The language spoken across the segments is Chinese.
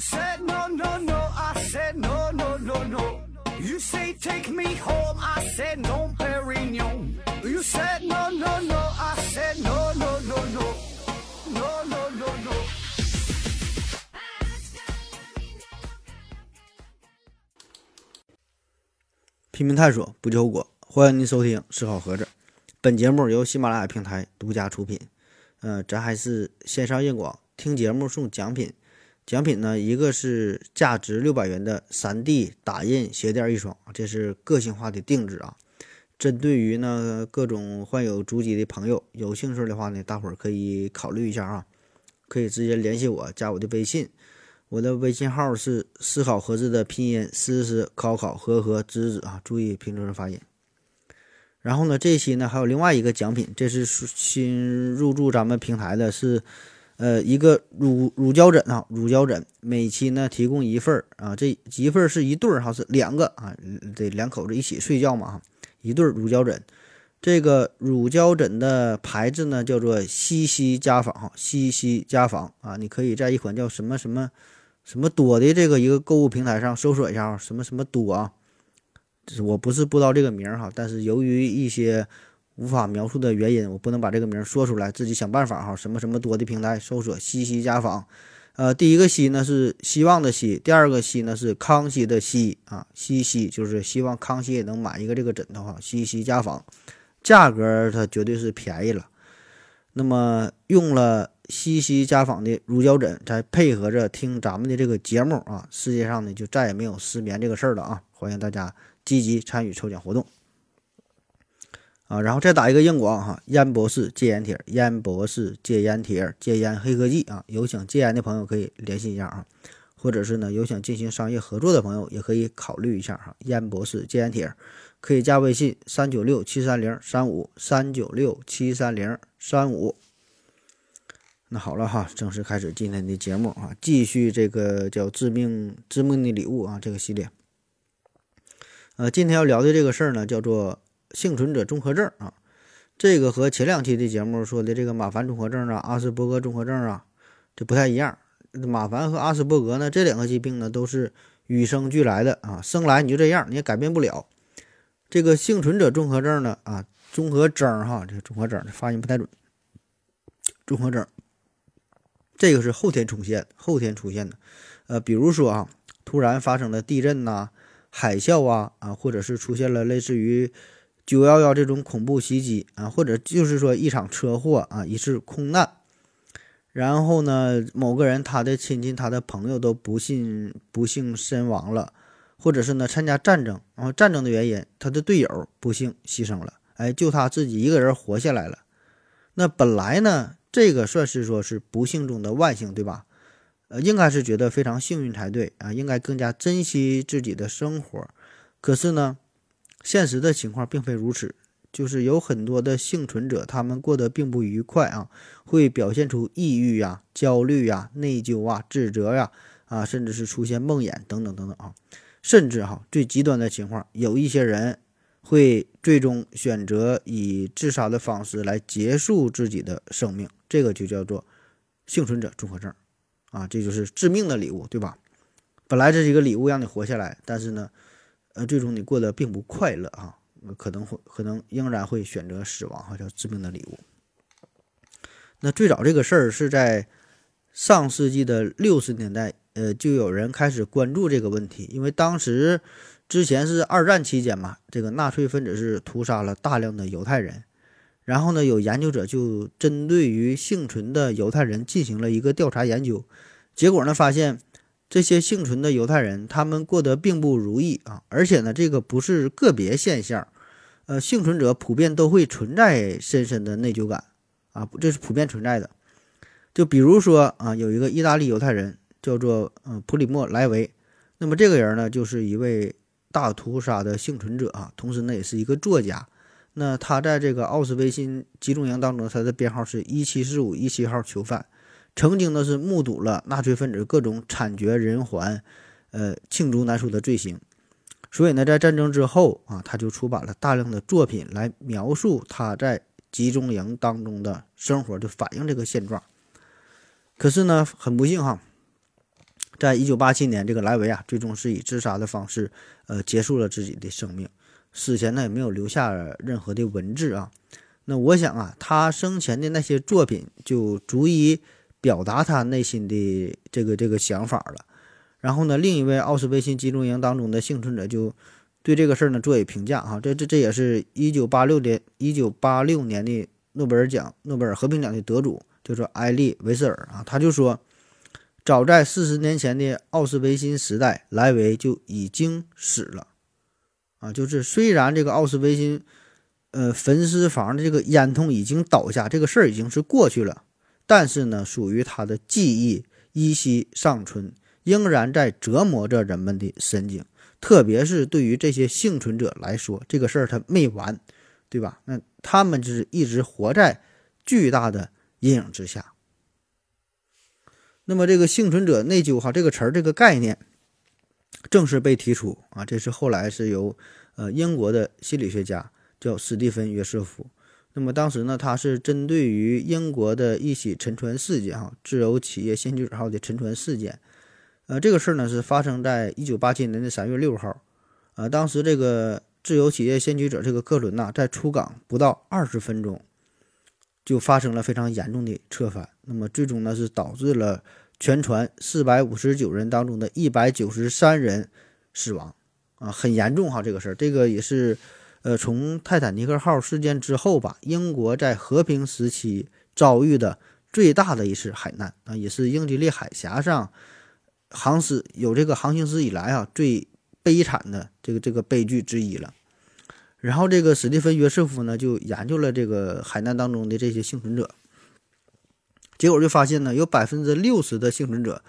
said no no no, I said no no no no. You say take me home, I said no, Perignon. You said no no no, I said no no no no, no no no no. 拼命探索，不计后果。欢迎您收听《思考盒子》，本节目由喜马拉雅平台独家出品。呃，咱还是线上硬广，听节目送奖品。奖品呢，一个是价值六百元的 3D 打印鞋垫一双，这是个性化的定制啊。针对于呢各种患有足疾的朋友，有兴趣的话呢，大伙儿可以考虑一下啊，可以直接联系我，加我的微信。我的微信号是思考盒子的拼音思思考考和和子子啊，注意拼音发音。然后呢，这期呢还有另外一个奖品，这是新入驻咱们平台的，是呃一个乳乳胶枕啊，乳胶枕，每期呢提供一份儿啊，这一份儿是一对儿哈，是两个啊，得两口子一起睡觉嘛哈，一对儿乳胶枕。这个乳胶枕的牌子呢叫做西西家纺哈，西西家纺啊，你可以在一款叫什么什么。什么多的这个一个购物平台上搜索一下啊，什么什么多啊，我不是不知道这个名儿哈，但是由于一些无法描述的原因，我不能把这个名说出来，自己想办法哈。什么什么多的平台搜索西西家纺，呃，第一个西呢是希望的希，第二个西呢是康熙的熙啊，西西就是希望康熙也能买一个这个枕头哈，西西家纺，价格它绝对是便宜了，那么用了。西西家纺的乳胶枕，再配合着听咱们的这个节目啊，世界上呢就再也没有失眠这个事儿了啊！欢迎大家积极参与抽奖活动啊！然后再打一个硬广哈，烟博士戒烟贴，烟博士戒烟贴，戒烟黑科技啊！有想戒烟的朋友可以联系一下啊，或者是呢有想进行商业合作的朋友也可以考虑一下哈。烟博士戒烟贴可以加微信三九六七三零三五三九六七三零三五。那好了哈，正式开始今天的节目啊，继续这个叫致命致命的礼物啊这个系列。呃，今天要聊的这个事儿呢，叫做幸存者综合症啊。这个和前两期的节目说的这个马凡综合症啊、阿斯伯格综合症啊，这不太一样。马凡和阿斯伯格呢，这两个疾病呢，都是与生俱来的啊，生来你就这样，你也改变不了。这个幸存者综合症呢，啊，综合征哈，这个综合征发音不太准，综合征。这个是后天出现，后天出现的，呃，比如说啊，突然发生了地震呐、海啸啊，啊，或者是出现了类似于九幺幺这种恐怖袭击啊，或者就是说一场车祸啊，一次空难，然后呢，某个人他的亲戚、他的朋友都不幸不幸身亡了，或者是呢参加战争，然后战争的原因，他的队友不幸牺牲了，哎，就他自己一个人活下来了，那本来呢？这个算是说是不幸中的万幸，对吧？呃，应该是觉得非常幸运才对啊，应该更加珍惜自己的生活。可是呢，现实的情况并非如此，就是有很多的幸存者，他们过得并不愉快啊，会表现出抑郁呀、焦虑呀、内疚啊、自责呀，啊，甚至是出现梦魇等等等等啊，甚至哈最极端的情况，有一些人。会最终选择以自杀的方式来结束自己的生命，这个就叫做幸存者综合症，啊，这就是致命的礼物，对吧？本来这是一个礼物让你活下来，但是呢，呃，最终你过得并不快乐啊，可能会可能仍然会选择死亡，哈，叫致命的礼物。那最早这个事儿是在上世纪的六十年代，呃，就有人开始关注这个问题，因为当时。之前是二战期间嘛，这个纳粹分子是屠杀了大量的犹太人，然后呢，有研究者就针对于幸存的犹太人进行了一个调查研究，结果呢，发现这些幸存的犹太人他们过得并不如意啊，而且呢，这个不是个别现象，呃，幸存者普遍都会存在深深的内疚感啊，这是普遍存在的。就比如说啊，有一个意大利犹太人叫做嗯普里莫莱维，那么这个人呢，就是一位。大屠杀的幸存者啊，同时呢也是一个作家。那他在这个奥斯维辛集中营当中，他的编号是一七四五一七号囚犯，曾经呢是目睹了纳粹分子各种惨绝人寰、呃罄竹难书的罪行。所以呢，在战争之后啊，他就出版了大量的作品来描述他在集中营当中的生活，就反映这个现状。可是呢，很不幸哈，在一九八七年，这个莱维啊，最终是以自杀的方式，呃，结束了自己的生命。死前呢，也没有留下任何的文字啊。那我想啊，他生前的那些作品就足以表达他内心的这个这个想法了。然后呢，另一位奥斯维辛集中营当中的幸存者就对这个事儿呢作以评价哈，这这这也是一九八六年一九八六年的诺贝尔奖诺贝尔和平奖的得主，就是埃利维斯尔啊，他就说，早在四十年前的奥斯维辛时代，莱维就已经死了啊，就是虽然这个奥斯维辛呃焚尸房的这个烟囱已经倒下，这个事儿已经是过去了，但是呢，属于他的记忆依稀尚存。仍然在折磨着人们的神经，特别是对于这些幸存者来说，这个事儿他没完，对吧？那他们就是一直活在巨大的阴影之下。那么，这个幸存者内疚哈这个词儿这个概念正式被提出啊，这是后来是由呃英国的心理学家叫史蒂芬约瑟夫。那么当时呢，他是针对于英国的一起沉船事件哈，自由企业先驱者号的沉船事件。呃，这个事儿呢是发生在一九八七年的三月六号，呃，当时这个自由企业先驱者这个客轮呐，在出港不到二十分钟，就发生了非常严重的侧翻，那么最终呢是导致了全船四百五十九人当中的一百九十三人死亡，啊，很严重哈，这个事儿，这个也是，呃，从泰坦尼克号事件之后吧，英国在和平时期遭遇的最大的一次海难啊，也是英吉利海峡上。航史有这个航行史以来啊最悲惨的这个这个悲剧之一了。然后这个史蒂芬约瑟夫呢就研究了这个海难当中的这些幸存者，结果就发现呢有百分之六十的幸存者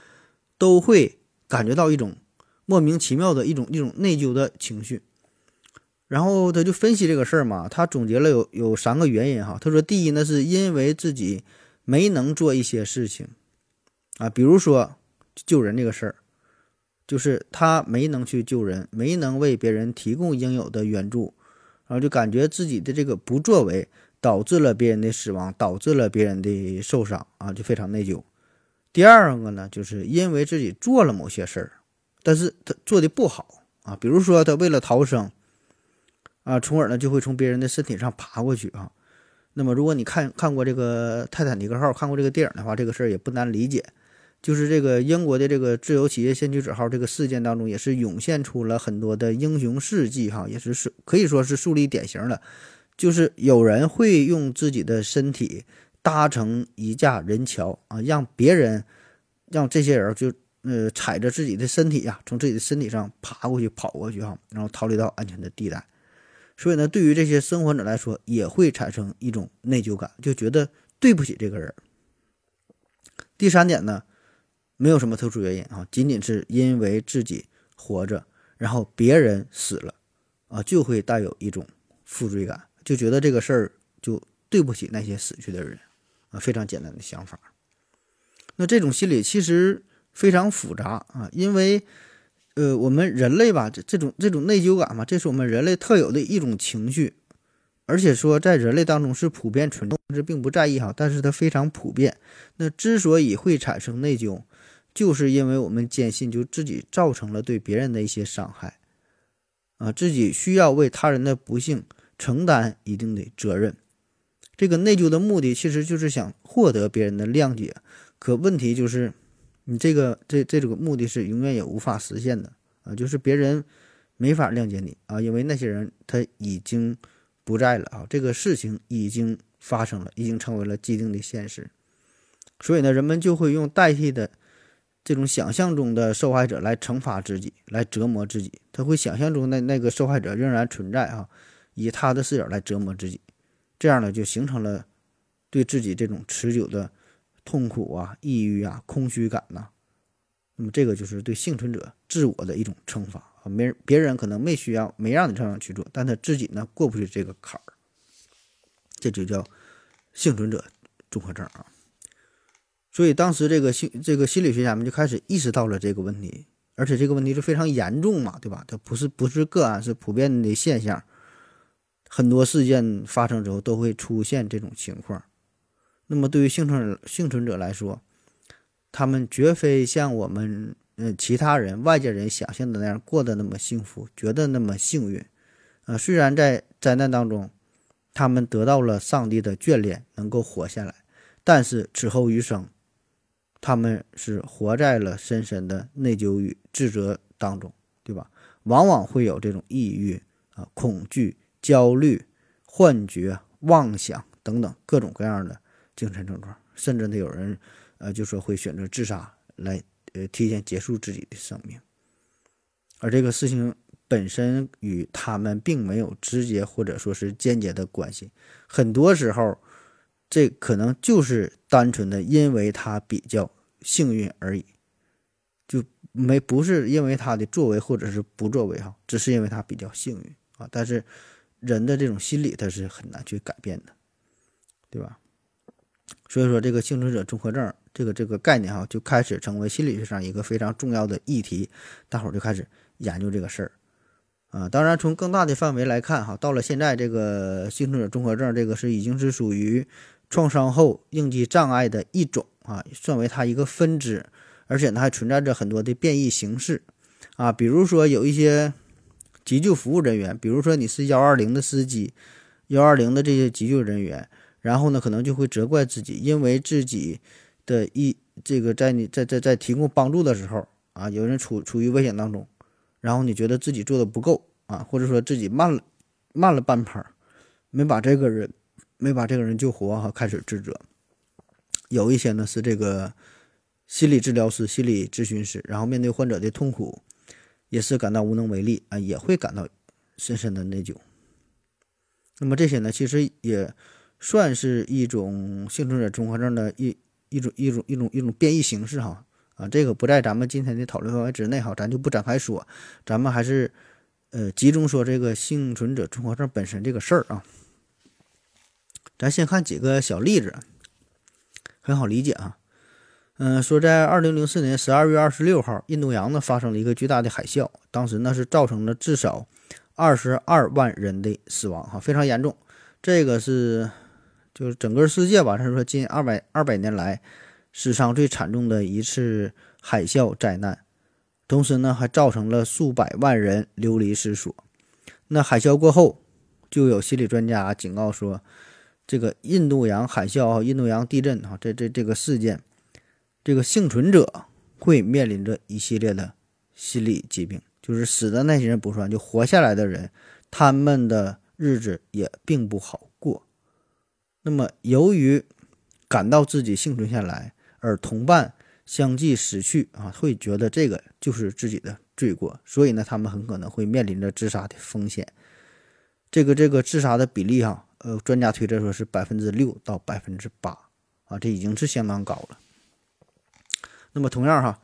都会感觉到一种莫名其妙的一种一种内疚的情绪。然后他就分析这个事儿嘛，他总结了有有三个原因哈。他说第一呢是因为自己没能做一些事情啊，比如说。救人这个事儿，就是他没能去救人，没能为别人提供应有的援助，然后就感觉自己的这个不作为导致了别人的死亡，导致了别人的受伤啊，就非常内疚。第二个呢，就是因为自己做了某些事儿，但是他做的不好啊，比如说他为了逃生啊，从而呢就会从别人的身体上爬过去啊。那么如果你看看过这个泰坦尼克号，看过这个电影的话，这个事儿也不难理解。就是这个英国的这个自由企业先驱者号这个事件当中，也是涌现出了很多的英雄事迹哈，也是是可以说是树立典型的。就是有人会用自己的身体搭成一架人桥啊，让别人让这些人就呃踩着自己的身体呀，从自己的身体上爬过去、跑过去哈，然后逃离到安全的地带。所以呢，对于这些生还者来说，也会产生一种内疚感，就觉得对不起这个人。第三点呢。没有什么特殊原因啊，仅仅是因为自己活着，然后别人死了，啊，就会带有一种负罪感，就觉得这个事儿就对不起那些死去的人，啊，非常简单的想法。那这种心理其实非常复杂啊，因为，呃，我们人类吧，这这种这种内疚感嘛，这是我们人类特有的一种情绪，而且说在人类当中是普遍存在，是并不在意哈，但是它非常普遍。那之所以会产生内疚，就是因为我们坚信，就自己造成了对别人的一些伤害，啊，自己需要为他人的不幸承担一定的责任。这个内疚的目的其实就是想获得别人的谅解，可问题就是，你这个这这个目的是永远也无法实现的啊，就是别人没法谅解你啊，因为那些人他已经不在了啊，这个事情已经发生了，已经成为了既定的现实，所以呢，人们就会用代替的。这种想象中的受害者来惩罚自己，来折磨自己，他会想象中的那个受害者仍然存在啊，以他的视角来折磨自己，这样呢就形成了对自己这种持久的痛苦啊、抑郁啊、空虚感呐。那么这个就是对幸存者自我的一种惩罚啊，没别人可能没需要没让你这样去做，但他自己呢过不去这个坎儿，这就叫幸存者综合症啊。所以当时这个心这个心理学家们就开始意识到了这个问题，而且这个问题是非常严重嘛，对吧？它不是不是个案，是普遍的现象。很多事件发生之后都会出现这种情况。那么对于幸存幸存者来说，他们绝非像我们呃其他人外界人想象的那样过得那么幸福，觉得那么幸运。呃，虽然在灾难当中，他们得到了上帝的眷恋，能够活下来，但是此后余生，他们是活在了深深的内疚与自责当中，对吧？往往会有这种抑郁啊、恐惧、焦虑、幻觉、妄想等等各种各样的精神症状，甚至呢，有人呃就说会选择自杀来呃提前结束自己的生命，而这个事情。本身与他们并没有直接或者说是间接的关系，很多时候，这可能就是单纯的因为他比较幸运而已，就没不是因为他的作为或者是不作为哈，只是因为他比较幸运啊。但是人的这种心理他是很难去改变的，对吧？所以说这个幸存者综合症这个这个概念哈，就开始成为心理学上一个非常重要的议题，大伙儿就开始研究这个事儿。啊，当然，从更大的范围来看，哈，到了现在，这个幸存者综合症，这个是已经是属于创伤后应激障碍的一种啊，算为它一个分支，而且呢，还存在着很多的变异形式啊，比如说有一些急救服务人员，比如说你是幺二零的司机，幺二零的这些急救人员，然后呢，可能就会责怪自己，因为自己的一这个在你在在在提供帮助的时候啊，有人处处于危险当中。然后你觉得自己做的不够啊，或者说自己慢了，慢了半拍，没把这个人，没把这个人救活哈，开始自责。有一些呢是这个心理治疗师、心理咨询师，然后面对患者的痛苦，也是感到无能为力啊，也会感到深深的内疚。那么这些呢，其实也算是一种幸存者综合症的一一种一种一种一种变异形式哈。啊，这个不在咱们今天的讨论范围之内哈，咱就不展开说，咱们还是呃集中说这个幸存者综合症本身这个事儿啊。咱先看几个小例子，很好理解啊。嗯，说在二零零四年十二月二十六号，印度洋呢发生了一个巨大的海啸，当时呢是造成了至少二十二万人的死亡哈，非常严重。这个是就是整个世界吧，他说近二百二百年来。史上最惨重的一次海啸灾难，同时呢，还造成了数百万人流离失所。那海啸过后，就有心理专家警告说，这个印度洋海啸啊，印度洋地震啊，这这这个事件，这个幸存者会面临着一系列的心理疾病，就是死的那些人不算，就活下来的人，他们的日子也并不好。那么，由于感到自己幸存下来，而同伴相继死去啊，会觉得这个就是自己的罪过，所以呢，他们很可能会面临着自杀的风险。这个这个自杀的比例哈，呃，专家推测说是百分之六到百分之八啊，这已经是相当高了。那么同样哈，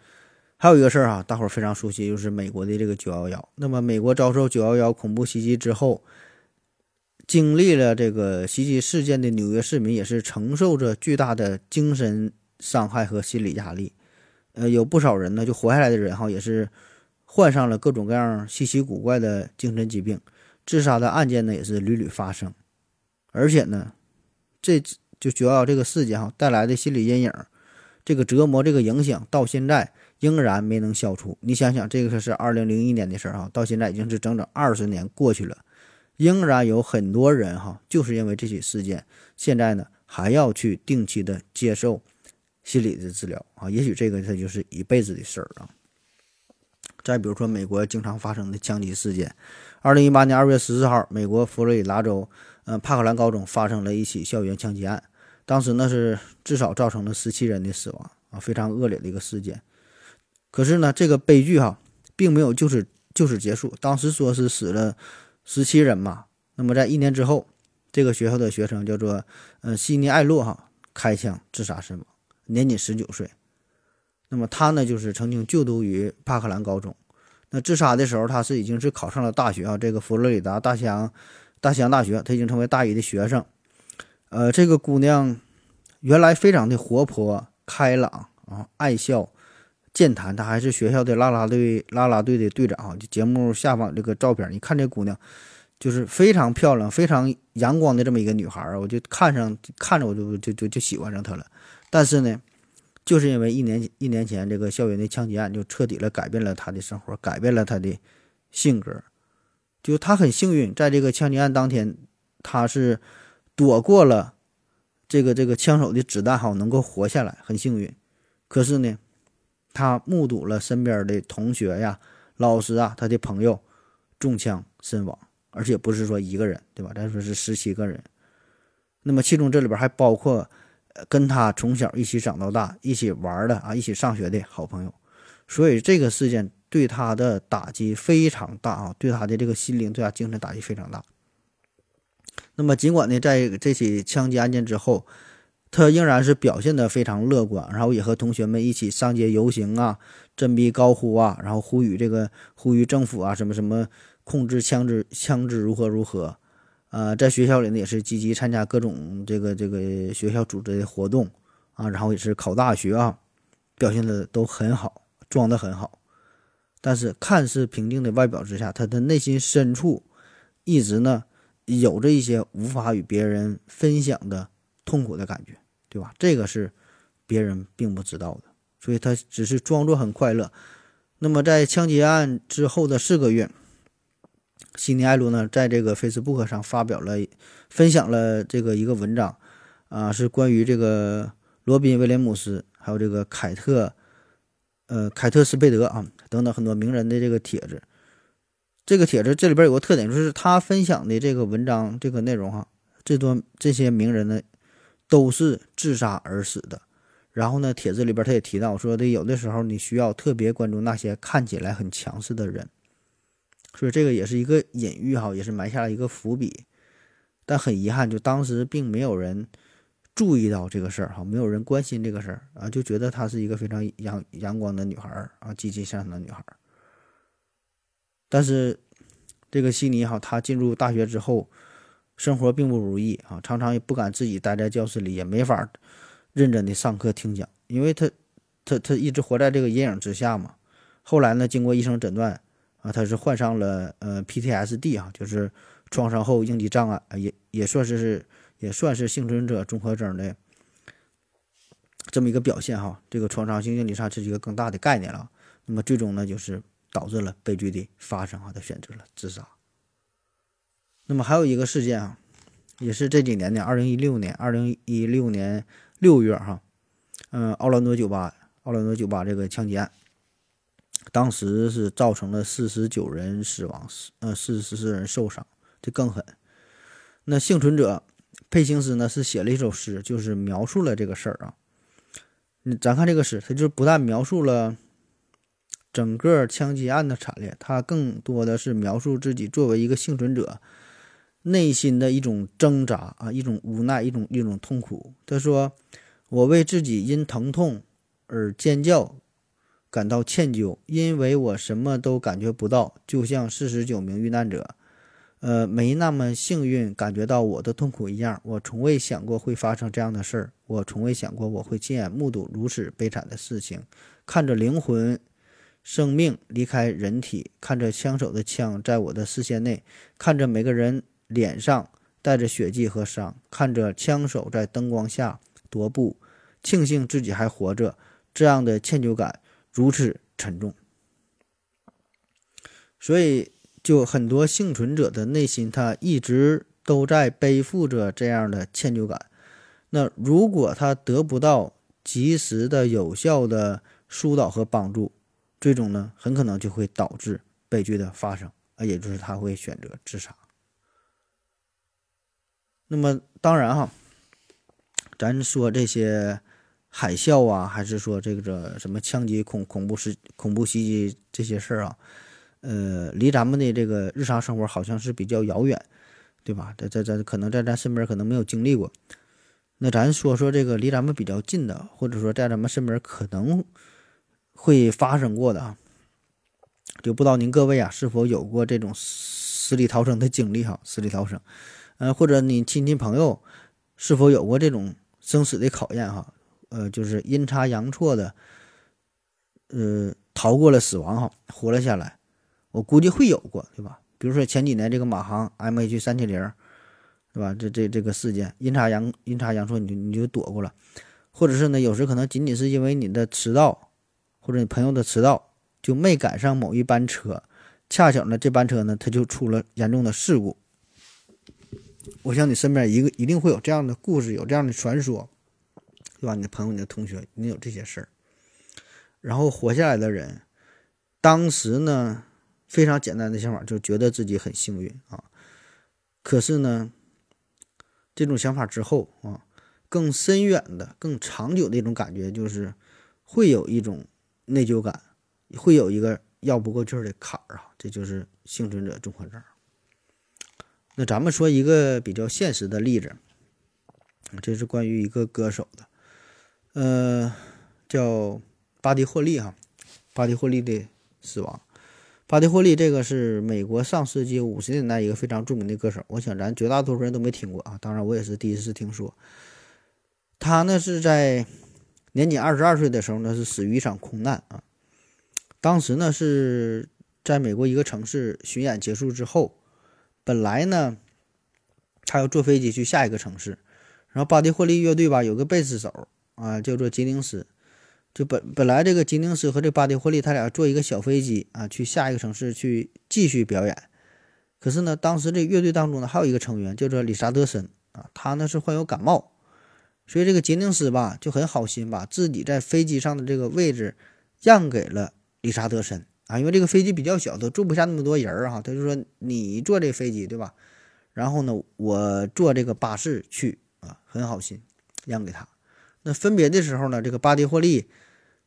还有一个事儿哈，大伙儿非常熟悉，就是美国的这个九幺幺。那么美国遭受九幺幺恐怖袭击之后，经历了这个袭击事件的纽约市民也是承受着巨大的精神。伤害和心理压力，呃，有不少人呢，就活下来的人哈，也是患上了各种各样稀奇古怪的精神疾病，自杀的案件呢也是屡屡发生，而且呢，这就主要这个事件哈带来的心理阴影，这个折磨，这个影响到现在仍然没能消除。你想想，这个是二零零一年的事儿哈，到现在已经是整整二十年过去了，仍然有很多人哈，就是因为这起事件，现在呢还要去定期的接受。心理的治疗啊，也许这个它就是一辈子的事儿啊。再比如说，美国经常发生的枪击事件，二零一八年二月十四号，美国佛罗里达州，嗯，帕克兰高中发生了一起校园枪击案，当时呢是至少造成了十七人的死亡啊，非常恶劣的一个事件。可是呢，这个悲剧哈，并没有就此就此结束，当时说是死了十七人嘛。那么在一年之后，这个学校的学生叫做呃西尼艾洛哈开枪自杀身亡。年仅十九岁，那么他呢，就是曾经就读于帕克兰高中。那自杀的时候，他是已经是考上了大学啊，这个佛罗里达大西洋大西洋大学，他已经成为大一的学生。呃，这个姑娘原来非常的活泼开朗啊，爱笑健谈，她还是学校的啦啦队啦啦队的队长啊。就节目下方这个照片，你看这姑娘就是非常漂亮、非常阳光的这么一个女孩儿，我就看上看着我就就就就喜欢上她了。但是呢，就是因为一年一年前这个校园的枪击案，就彻底了改变了他的生活，改变了他的性格。就他很幸运，在这个枪击案当天，他是躲过了这个这个枪手的子弹，好能够活下来，很幸运。可是呢，他目睹了身边的同学呀、老师啊、他的朋友中枪身亡，而且不是说一个人，对吧？咱说是十七个人。那么其中这里边还包括。跟他从小一起长到大、一起玩的啊，一起上学的好朋友，所以这个事件对他的打击非常大啊，对他的这个心灵、对他精神打击非常大。那么，尽管呢，在这起枪击案件之后，他仍然是表现得非常乐观，然后也和同学们一起上街游行啊，振臂高呼啊，然后呼吁这个呼吁政府啊，什么什么控制枪支、枪支如何如何。呃，在学校里呢，也是积极参加各种这个这个学校组织的活动啊，然后也是考大学啊，表现的都很好，装的很好。但是看似平静的外表之下，他的内心深处一直呢有着一些无法与别人分享的痛苦的感觉，对吧？这个是别人并不知道的，所以他只是装作很快乐。那么在枪击案之后的四个月。悉尼·艾卢呢，在这个 Facebook 上发表了、分享了这个一个文章，啊，是关于这个罗宾·威廉姆斯，还有这个凯特，呃，凯特·斯贝德啊等等很多名人的这个帖子。这个帖子这里边有个特点，就是他分享的这个文章这个内容哈，这多这些名人呢都是自杀而死的。然后呢，帖子里边他也提到说的，有的时候你需要特别关注那些看起来很强势的人。所以这个也是一个隐喻哈，也是埋下了一个伏笔，但很遗憾，就当时并没有人注意到这个事儿哈，没有人关心这个事儿啊，就觉得她是一个非常阳阳光的女孩儿啊，积极向上的女孩儿。但是这个悉尼哈，她进入大学之后，生活并不如意啊，常常也不敢自己待在教室里，也没法认真的上课听讲，因为他，他，他一直活在这个阴影之下嘛。后来呢，经过医生诊断。啊，他是患上了呃 PTSD 啊，就是创伤后应激障碍，也也算是是也算是幸存者综合征的这么一个表现哈。这个创伤性应激障碍是一个更大的概念了。那么最终呢，就是导致了悲剧的发生啊，他选择了自杀。那么还有一个事件啊，也是这几年的，二零一六年，二零一六年六月哈，嗯，奥兰多酒吧，奥兰多酒吧这个枪击案。当时是造成了四十九人死亡，呃，四十四人受伤，这更狠。那幸存者佩辛斯呢，是写了一首诗，就是描述了这个事儿啊。咱看这个诗，他就不但描述了整个枪击案的惨烈，他更多的是描述自己作为一个幸存者内心的一种挣扎啊，一种无奈，一种一种痛苦。他说：“我为自己因疼痛而尖叫。”感到歉疚，因为我什么都感觉不到，就像四十九名遇难者，呃，没那么幸运感觉到我的痛苦一样。我从未想过会发生这样的事儿，我从未想过我会亲眼目睹如此悲惨的事情，看着灵魂、生命离开人体，看着枪手的枪在我的视线内，看着每个人脸上带着血迹和伤，看着枪手在灯光下踱步，庆幸自己还活着，这样的歉疚感。如此沉重，所以就很多幸存者的内心，他一直都在背负着这样的歉疚感。那如果他得不到及时的、有效的疏导和帮助，最终呢，很可能就会导致悲剧的发生啊，也就是他会选择自杀。那么，当然哈，咱说这些。海啸啊，还是说这个这什么枪击、恐恐怖袭恐怖袭击这些事儿啊，呃，离咱们的这个日常生活好像是比较遥远，对吧？在在在，可能在咱身边可能没有经历过。那咱说说这个离咱们比较近的，或者说在咱们身边可能会发生过的啊，就不知道您各位啊是否有过这种死里逃生的经历哈？死里逃生，呃，或者你亲戚朋友是否有过这种生死的考验哈？呃，就是阴差阳错的，呃，逃过了死亡哈，活了下来。我估计会有过，对吧？比如说前几年这个马航 MH 三七零，对吧？这这这个事件，阴差阳阴差阳错，你就你就躲过了。或者是呢，有时可能仅仅是因为你的迟到，或者你朋友的迟到，就没赶上某一班车，恰巧呢这班车呢它就出了严重的事故。我想你身边一个一定会有这样的故事，有这样的传说，对吧？你的朋友、你的同学你有这些事儿。然后活下来的人，当时呢非常简单的想法，就觉得自己很幸运啊。可是呢，这种想法之后啊，更深远的、更长久的一种感觉，就是会有一种内疚感，会有一个绕不过去的坎儿啊。这就是幸存者综合症。那咱们说一个比较现实的例子，这是关于一个歌手的，呃，叫巴迪霍利哈，巴迪霍利的死亡。巴迪霍利这个是美国上世纪五十年代一个非常著名的歌手，我想咱绝大多数人都没听过啊，当然我也是第一次听说。他呢是在年仅二十二岁的时候呢是死于一场空难啊，当时呢是在美国一个城市巡演结束之后。本来呢，他要坐飞机去下一个城市，然后巴迪霍利乐队吧有个贝斯手啊，叫做吉宁斯，就本本来这个吉宁斯和这巴迪霍利他俩坐一个小飞机啊去下一个城市去继续表演，可是呢，当时这乐队当中呢还有一个成员叫做理查德森啊，他呢是患有感冒，所以这个吉宁斯吧就很好心把自己在飞机上的这个位置让给了理查德森。啊，因为这个飞机比较小，都坐不下那么多人儿哈。他就说你坐这飞机对吧？然后呢，我坐这个巴士去啊，很好心让给他。那分别的时候呢，这个巴迪霍利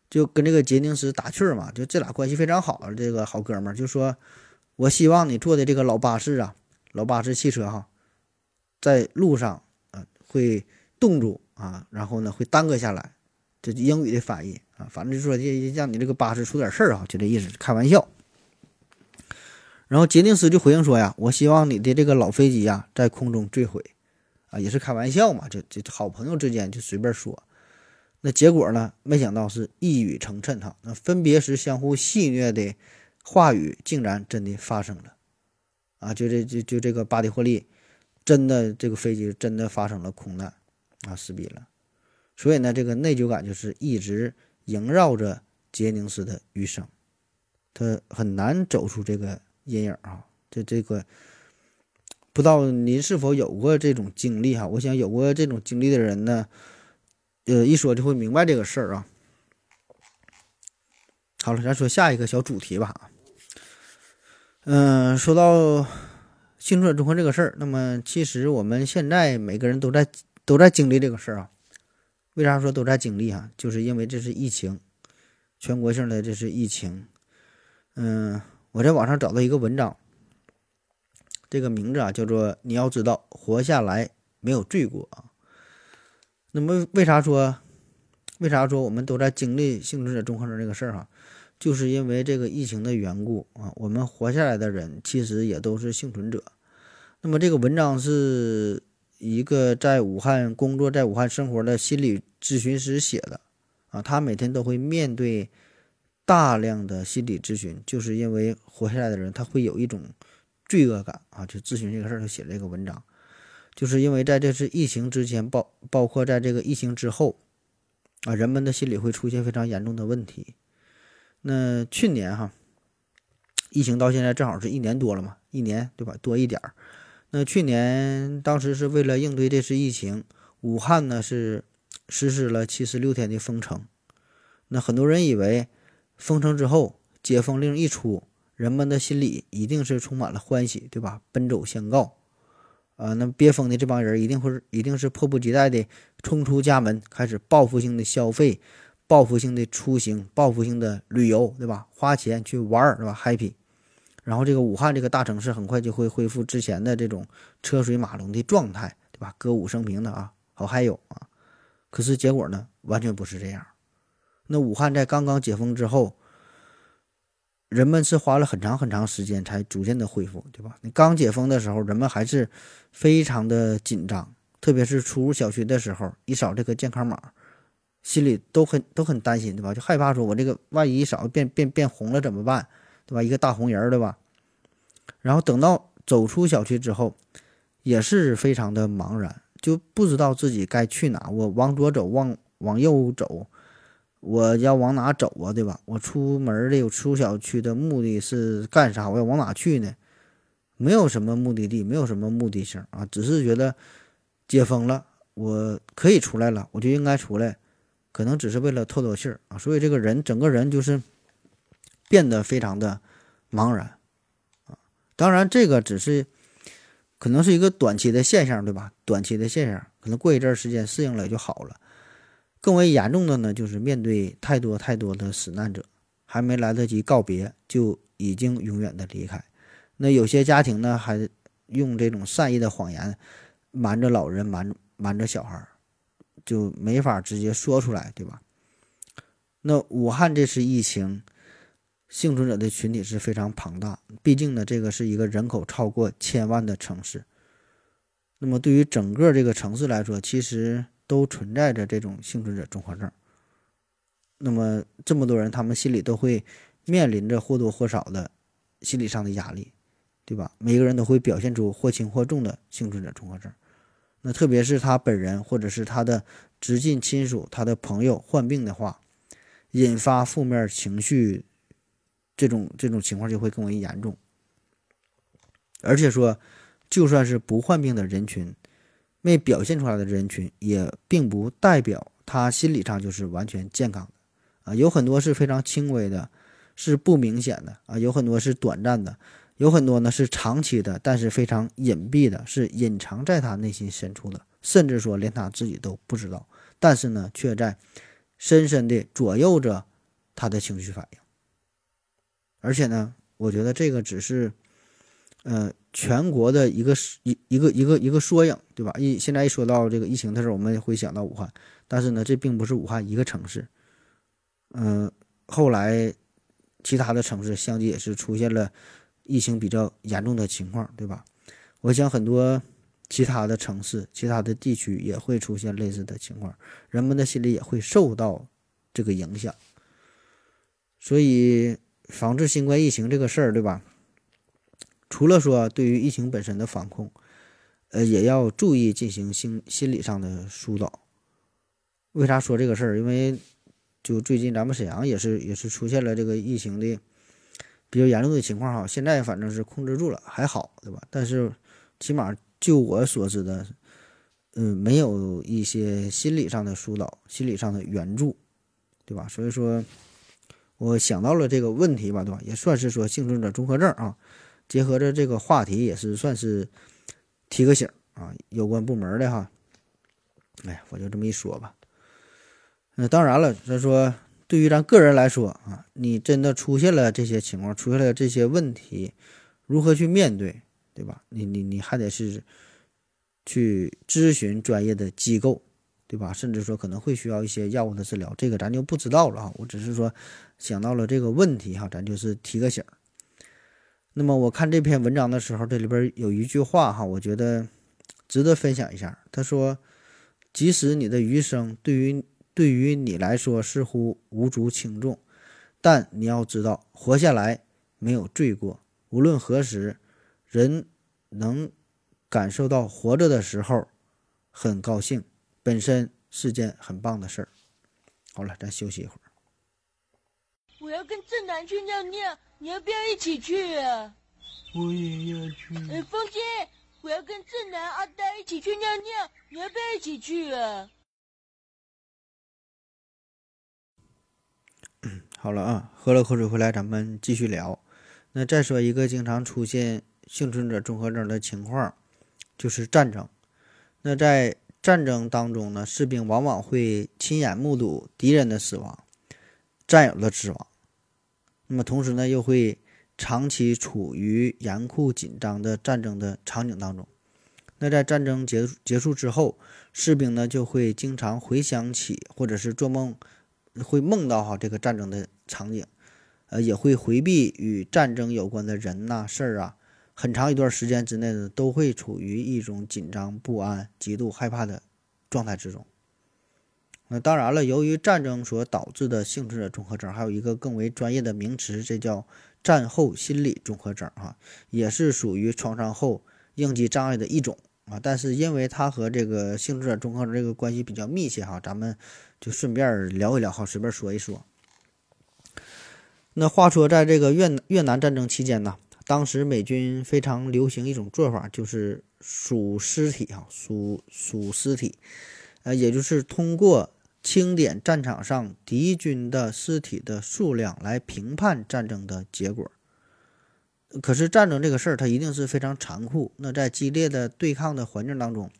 就跟这个杰宁斯打趣儿嘛，就这俩关系非常好，这个好哥们儿就说：“我希望你坐的这个老巴士啊，老巴士汽车哈，在路上啊会冻住啊，然后呢会耽搁下来。”这英语的翻译。啊，反正就说这让你这个巴士出点事儿啊，就这意思，开玩笑。然后杰尼斯就回应说呀：“我希望你的这个老飞机呀在空中坠毁，啊，也是开玩笑嘛，这这好朋友之间就随便说。那结果呢，没想到是一语成谶哈，那分别时相互戏谑的话语竟然真的发生了，啊，就这就就这个巴迪霍利真的这个飞机真的发生了空难啊，失毙了。所以呢，这个内疚感就是一直。”萦绕着杰宁斯的余生，他很难走出这个阴影啊！这这个不知道您是否有过这种经历哈？我想有过这种经历的人呢，呃，一说就会明白这个事儿啊。好了，咱说下一个小主题吧。嗯，说到幸存者综合这个事儿，那么其实我们现在每个人都在都在经历这个事儿啊。为啥说都在经历哈？就是因为这是疫情，全国性的这是疫情。嗯，我在网上找到一个文章，这个名字啊叫做“你要知道，活下来没有罪过啊”。那么为啥说，为啥说我们都在经历幸存者综合症这个事儿哈？就是因为这个疫情的缘故啊，我们活下来的人其实也都是幸存者。那么这个文章是一个在武汉工作、在武汉生活的心理。咨询师写的，啊，他每天都会面对大量的心理咨询，就是因为活下来的人他会有一种罪恶感啊，就咨询这个事儿，他写这个文章，就是因为在这次疫情之前，包包括在这个疫情之后，啊，人们的心理会出现非常严重的问题。那去年哈，疫情到现在正好是一年多了嘛，一年对吧？多一点儿。那去年当时是为了应对这次疫情，武汉呢是。实施了七十六天的封城，那很多人以为封城之后解封令一出，人们的心里一定是充满了欢喜，对吧？奔走相告，啊，那憋疯的这帮人一定会一定是迫不及待的冲出家门，开始报复性的消费，报复性的出行，报复性的旅游，对吧？花钱去玩儿，对吧？happy，然后这个武汉这个大城市很快就会恢复之前的这种车水马龙的状态，对吧？歌舞升平的啊，好嗨哟啊！可是结果呢，完全不是这样。那武汉在刚刚解封之后，人们是花了很长很长时间才逐渐的恢复，对吧？你刚解封的时候，人们还是非常的紧张，特别是出入小区的时候，一扫这个健康码，心里都很都很担心，对吧？就害怕说我这个万一一扫变变变红了怎么办，对吧？一个大红人儿，对吧？然后等到走出小区之后，也是非常的茫然。就不知道自己该去哪，我往左走，往往右走，我要往哪走啊？对吧？我出门的，我出小区的目的是干啥？我要往哪去呢？没有什么目的地，没有什么目的性啊，只是觉得解封了，我可以出来了，我就应该出来，可能只是为了透透气儿啊。所以这个人整个人就是变得非常的茫然啊。当然，这个只是。可能是一个短期的现象，对吧？短期的现象，可能过一阵时间适应了也就好了。更为严重的呢，就是面对太多太多的死难者，还没来得及告别，就已经永远的离开。那有些家庭呢，还用这种善意的谎言瞒着老人，瞒瞒着小孩，就没法直接说出来，对吧？那武汉这次疫情。幸存者的群体是非常庞大，毕竟呢，这个是一个人口超过千万的城市。那么，对于整个这个城市来说，其实都存在着这种幸存者综合症。那么，这么多人，他们心里都会面临着或多或少的心理上的压力，对吧？每个人都会表现出或轻或重的幸存者综合症。那特别是他本人或者是他的直近亲属、他的朋友患病的话，引发负面情绪。这种这种情况就会更为严重，而且说，就算是不患病的人群，没表现出来的人群，也并不代表他心理上就是完全健康的啊。有很多是非常轻微的，是不明显的啊；有很多是短暂的，有很多呢是长期的，但是非常隐蔽的，是隐藏在他内心深处的，甚至说连他自己都不知道，但是呢，却在深深的左右着他的情绪反应。而且呢，我觉得这个只是，呃，全国的一个一一个一个一个缩影，对吧？一现在一说到这个疫情的时候，我们会想到武汉，但是呢，这并不是武汉一个城市。嗯，后来其他的城市相继也是出现了疫情比较严重的情况，对吧？我想很多其他的城市、其他的地区也会出现类似的情况，人们的心理也会受到这个影响，所以。防治新冠疫情这个事儿，对吧？除了说对于疫情本身的防控，呃，也要注意进行心心理上的疏导。为啥说这个事儿？因为就最近咱们沈阳也是也是出现了这个疫情的比较严重的情况哈。现在反正是控制住了，还好，对吧？但是起码就我所知的，嗯，没有一些心理上的疏导、心理上的援助，对吧？所以说。我想到了这个问题吧，对吧？也算是说幸存者综合症啊，结合着这个话题，也是算是提个醒啊，有关部门的哈。哎，我就这么一说吧。那当然了，他说对于咱个人来说啊，你真的出现了这些情况，出现了这些问题，如何去面对，对吧？你你你还得是去咨询专业的机构。对吧？甚至说可能会需要一些药物的治疗，这个咱就不知道了啊。我只是说想到了这个问题哈，咱就是提个醒。那么我看这篇文章的时候，这里边有一句话哈，我觉得值得分享一下。他说：“即使你的余生对于对于你来说似乎无足轻重，但你要知道，活下来没有罪过。无论何时，人能感受到活着的时候很高兴。”本身是件很棒的事儿。好了，咱休息一会儿。我要跟正南去尿尿，你要不要一起去啊？我也要去。哎，风姐，我要跟正南、阿呆一起去尿尿，你要不要一起去啊？好了啊，喝了口水回来，咱们继续聊。那再说一个经常出现幸存者综合症的情况，就是战争。那在战争当中呢，士兵往往会亲眼目睹敌人的死亡、战友的死亡，那么同时呢，又会长期处于严酷紧张的战争的场景当中。那在战争结结束之后，士兵呢就会经常回想起，或者是做梦，会梦到哈这个战争的场景，呃，也会回避与战争有关的人呐、事儿啊。很长一段时间之内呢，都会处于一种紧张不安、极度害怕的状态之中。那当然了，由于战争所导致的幸存者综合症，还有一个更为专业的名词，这叫战后心理综合症，哈，也是属于创伤后应激障碍的一种。啊，但是因为它和这个性质者综合征这个关系比较密切哈，咱们就顺便聊一聊哈，随便说一说。那话说，在这个越越南战争期间呢，当时美军非常流行一种做法，就是数尸体哈，数数尸体，呃，也就是通过清点战场上敌军的尸体的数量来评判战争的结果。可是战争这个事儿，它一定是非常残酷。那在激烈的对抗的环境当中，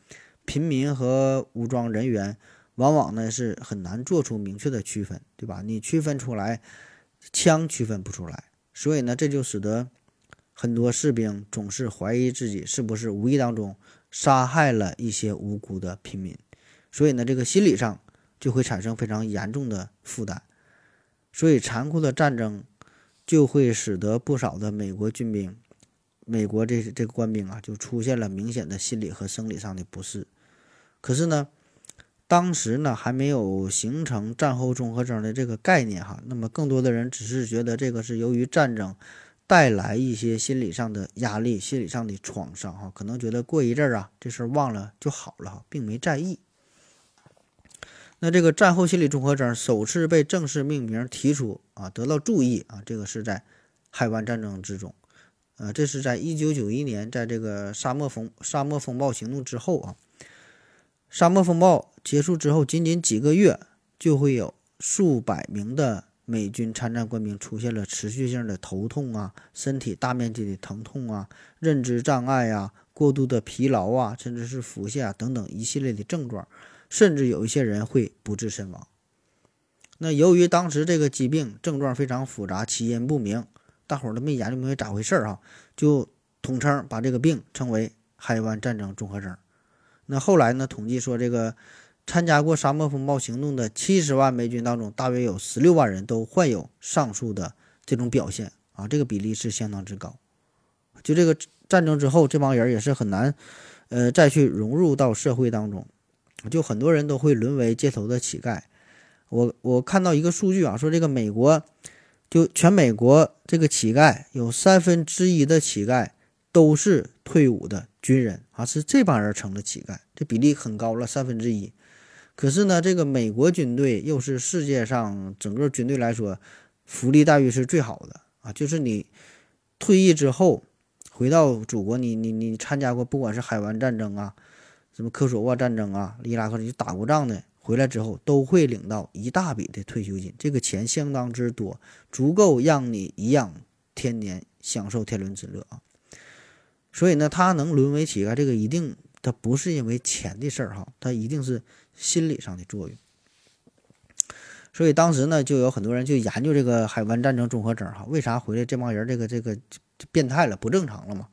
平民和武装人员往往呢是很难做出明确的区分，对吧？你区分出来，枪区分不出来，所以呢，这就使得很多士兵总是怀疑自己是不是无意当中杀害了一些无辜的平民，所以呢，这个心理上就会产生非常严重的负担。所以残酷的战争。就会使得不少的美国军兵、美国这这个官兵啊，就出现了明显的心理和生理上的不适。可是呢，当时呢还没有形成战后综合征的这个概念哈。那么更多的人只是觉得这个是由于战争带来一些心理上的压力、心理上的创伤哈，可能觉得过一阵啊，这事忘了就好了哈，并没在意。那这个战后心理综合征首次被正式命名提出啊，得到注意啊，这个是在海湾战争之中，呃，这是在一九九一年，在这个沙漠风沙漠风暴行动之后啊，沙漠风暴结束之后，仅仅几个月，就会有数百名的美军参战官兵出现了持续性的头痛啊，身体大面积的疼痛啊，认知障碍啊，过度的疲劳啊，甚至是腹泻啊等等一系列的症状。甚至有一些人会不治身亡。那由于当时这个疾病症状非常复杂，起因不明，大伙儿都没研究明白咋回事儿啊，就统称把这个病称为海湾战争综合征。那后来呢，统计说这个参加过沙漠风暴行动的七十万美军当中，大约有十六万人都患有上述的这种表现啊，这个比例是相当之高。就这个战争之后，这帮人也是很难，呃，再去融入到社会当中。就很多人都会沦为街头的乞丐。我我看到一个数据啊，说这个美国，就全美国这个乞丐有三分之一的乞丐都是退伍的军人啊，是这帮人成了乞丐，这比例很高了，三分之一。可是呢，这个美国军队又是世界上整个军队来说福利待遇是最好的啊，就是你退役之后回到祖国，你你你参加过不管是海湾战争啊。什么科索沃战争啊，伊拉克就打过仗的，回来之后都会领到一大笔的退休金，这个钱相当之多，足够让你颐养天年享受天伦之乐啊。所以呢，他能沦为乞丐，这个一定他不是因为钱的事儿哈，他一定是心理上的作用。所以当时呢，就有很多人就研究这个海湾战争综合征哈，为啥回来这帮人这个这个变态了，不正常了嘛？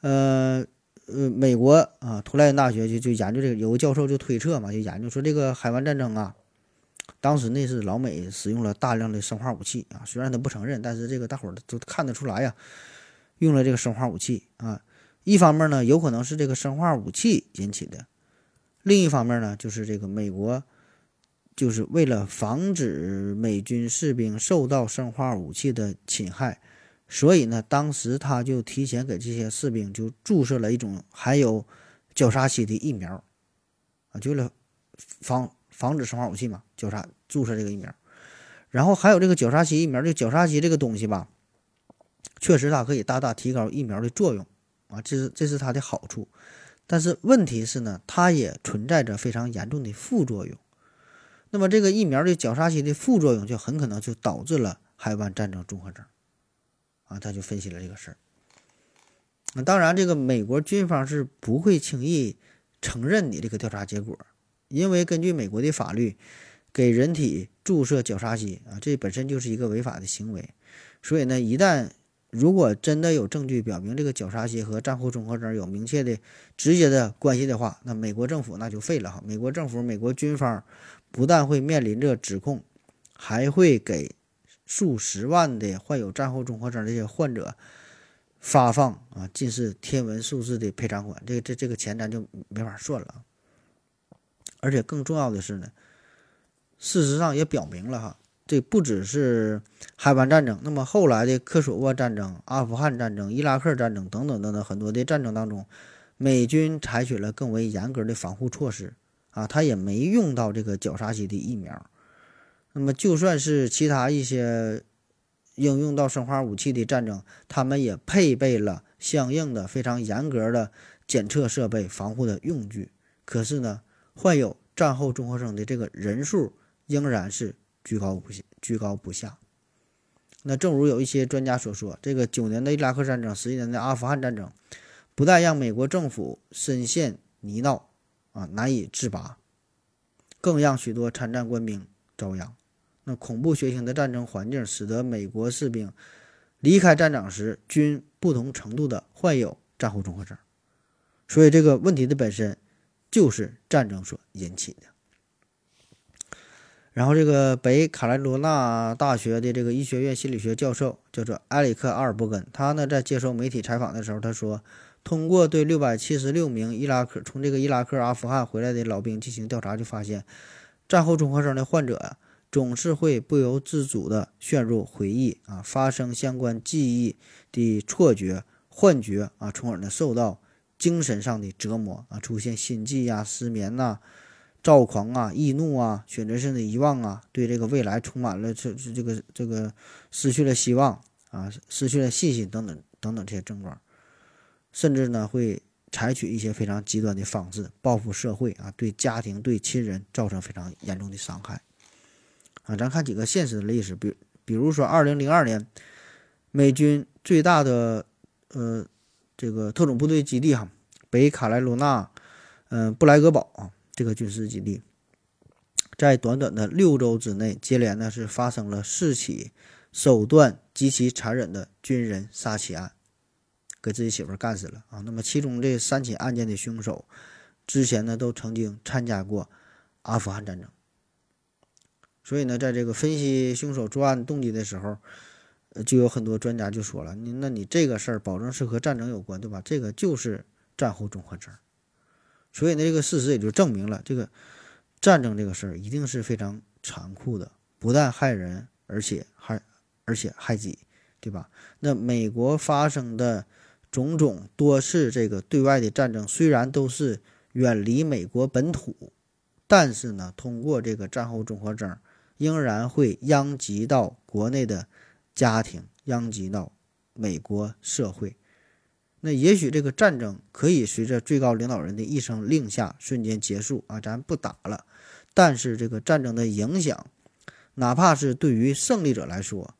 呃。呃，美国啊，图莱恩大学就就研究这个，有个教授就推测嘛，就研究说这个海湾战争啊，当时那是老美使用了大量的生化武器啊，虽然他不承认，但是这个大伙儿都看得出来呀，用了这个生化武器啊。一方面呢，有可能是这个生化武器引起的；另一方面呢，就是这个美国就是为了防止美军士兵受到生化武器的侵害。所以呢，当时他就提前给这些士兵就注射了一种含有绞杀期的疫苗，啊，就为了防防止生化武器嘛，绞杀注射这个疫苗。然后还有这个绞杀期疫苗，这绞杀期这个东西吧，确实它可以大大提高疫苗的作用，啊，这是这是它的好处。但是问题是呢，它也存在着非常严重的副作用。那么这个疫苗的绞杀期的副作用，就很可能就导致了海湾战争综合征。啊，他就分析了这个事儿。那当然，这个美国军方是不会轻易承认你这个调查结果，因为根据美国的法律，给人体注射绞杀机啊，这本身就是一个违法的行为。所以呢，一旦如果真的有证据表明这个绞杀机和战后综合征有明确的、直接的关系的话，那美国政府那就废了哈。美国政府、美国军方不但会面临着指控，还会给。数十万的患有战后综合征这些患者发放啊，近似天文数字的赔偿款，这这这个钱咱就没法算了。而且更重要的是呢，事实上也表明了哈，这不只是海湾战争，那么后来的科索沃战争、阿富汗战争、伊拉克战争等等等等很多的战争当中，美军采取了更为严格的防护措施啊，他也没用到这个绞杀机的疫苗。那么，就算是其他一些应用到生化武器的战争，他们也配备了相应的非常严格的检测设备、防护的用具。可是呢，患有战后综合征的这个人数仍然是居高不下，居高不下。那正如有一些专家所说，这个九年的伊拉克战争、十一年的阿富汗战争，不但让美国政府深陷泥淖啊，难以自拔，更让许多参战官兵遭殃。那恐怖血腥的战争环境，使得美国士兵离开战场时均不同程度的患有战后综合症。所以这个问题的本身就是战争所引起的。然后，这个北卡罗来纳大学的这个医学院心理学教授叫做埃里克·阿尔伯根，他呢在接受媒体采访的时候，他说，通过对六百七十六名伊拉克从这个伊拉克、阿富汗回来的老兵进行调查，就发现，战后综合症的患者啊。总是会不由自主地陷入回忆啊，发生相关记忆的错觉、幻觉啊，从而呢受到精神上的折磨啊，出现心悸呀、失眠呐、躁狂啊、易怒啊、选择性的遗忘啊，对这个未来充满了这这这个这个失去了希望啊，失去了信心等等等等这些症状，甚至呢会采取一些非常极端的方式报复社会啊，对家庭、对亲人造成非常严重的伤害。啊，咱看几个现实的历史，比比如说，二零零二年，美军最大的呃这个特种部队基地哈，北卡罗纳，嗯布莱格堡啊这个军事基地，在短短的六周之内，接连呢是发生了四起手段极其残忍的军人杀妻案，给自己媳妇干死了啊。那么其中这三起案件的凶手，之前呢都曾经参加过阿富汗战争。所以呢，在这个分析凶手作案动机的时候，呃，就有很多专家就说了，你那你这个事儿保证是和战争有关，对吧？这个就是战后综合征。所以呢，这个事实也就证明了，这个战争这个事儿一定是非常残酷的，不但害人，而且害而且害己，对吧？那美国发生的种种多次这个对外的战争，虽然都是远离美国本土，但是呢，通过这个战后综合征。仍然会殃及到国内的家庭，殃及到美国社会。那也许这个战争可以随着最高领导人的一声令下瞬间结束啊，咱不打了。但是这个战争的影响，哪怕是对于胜利者来说，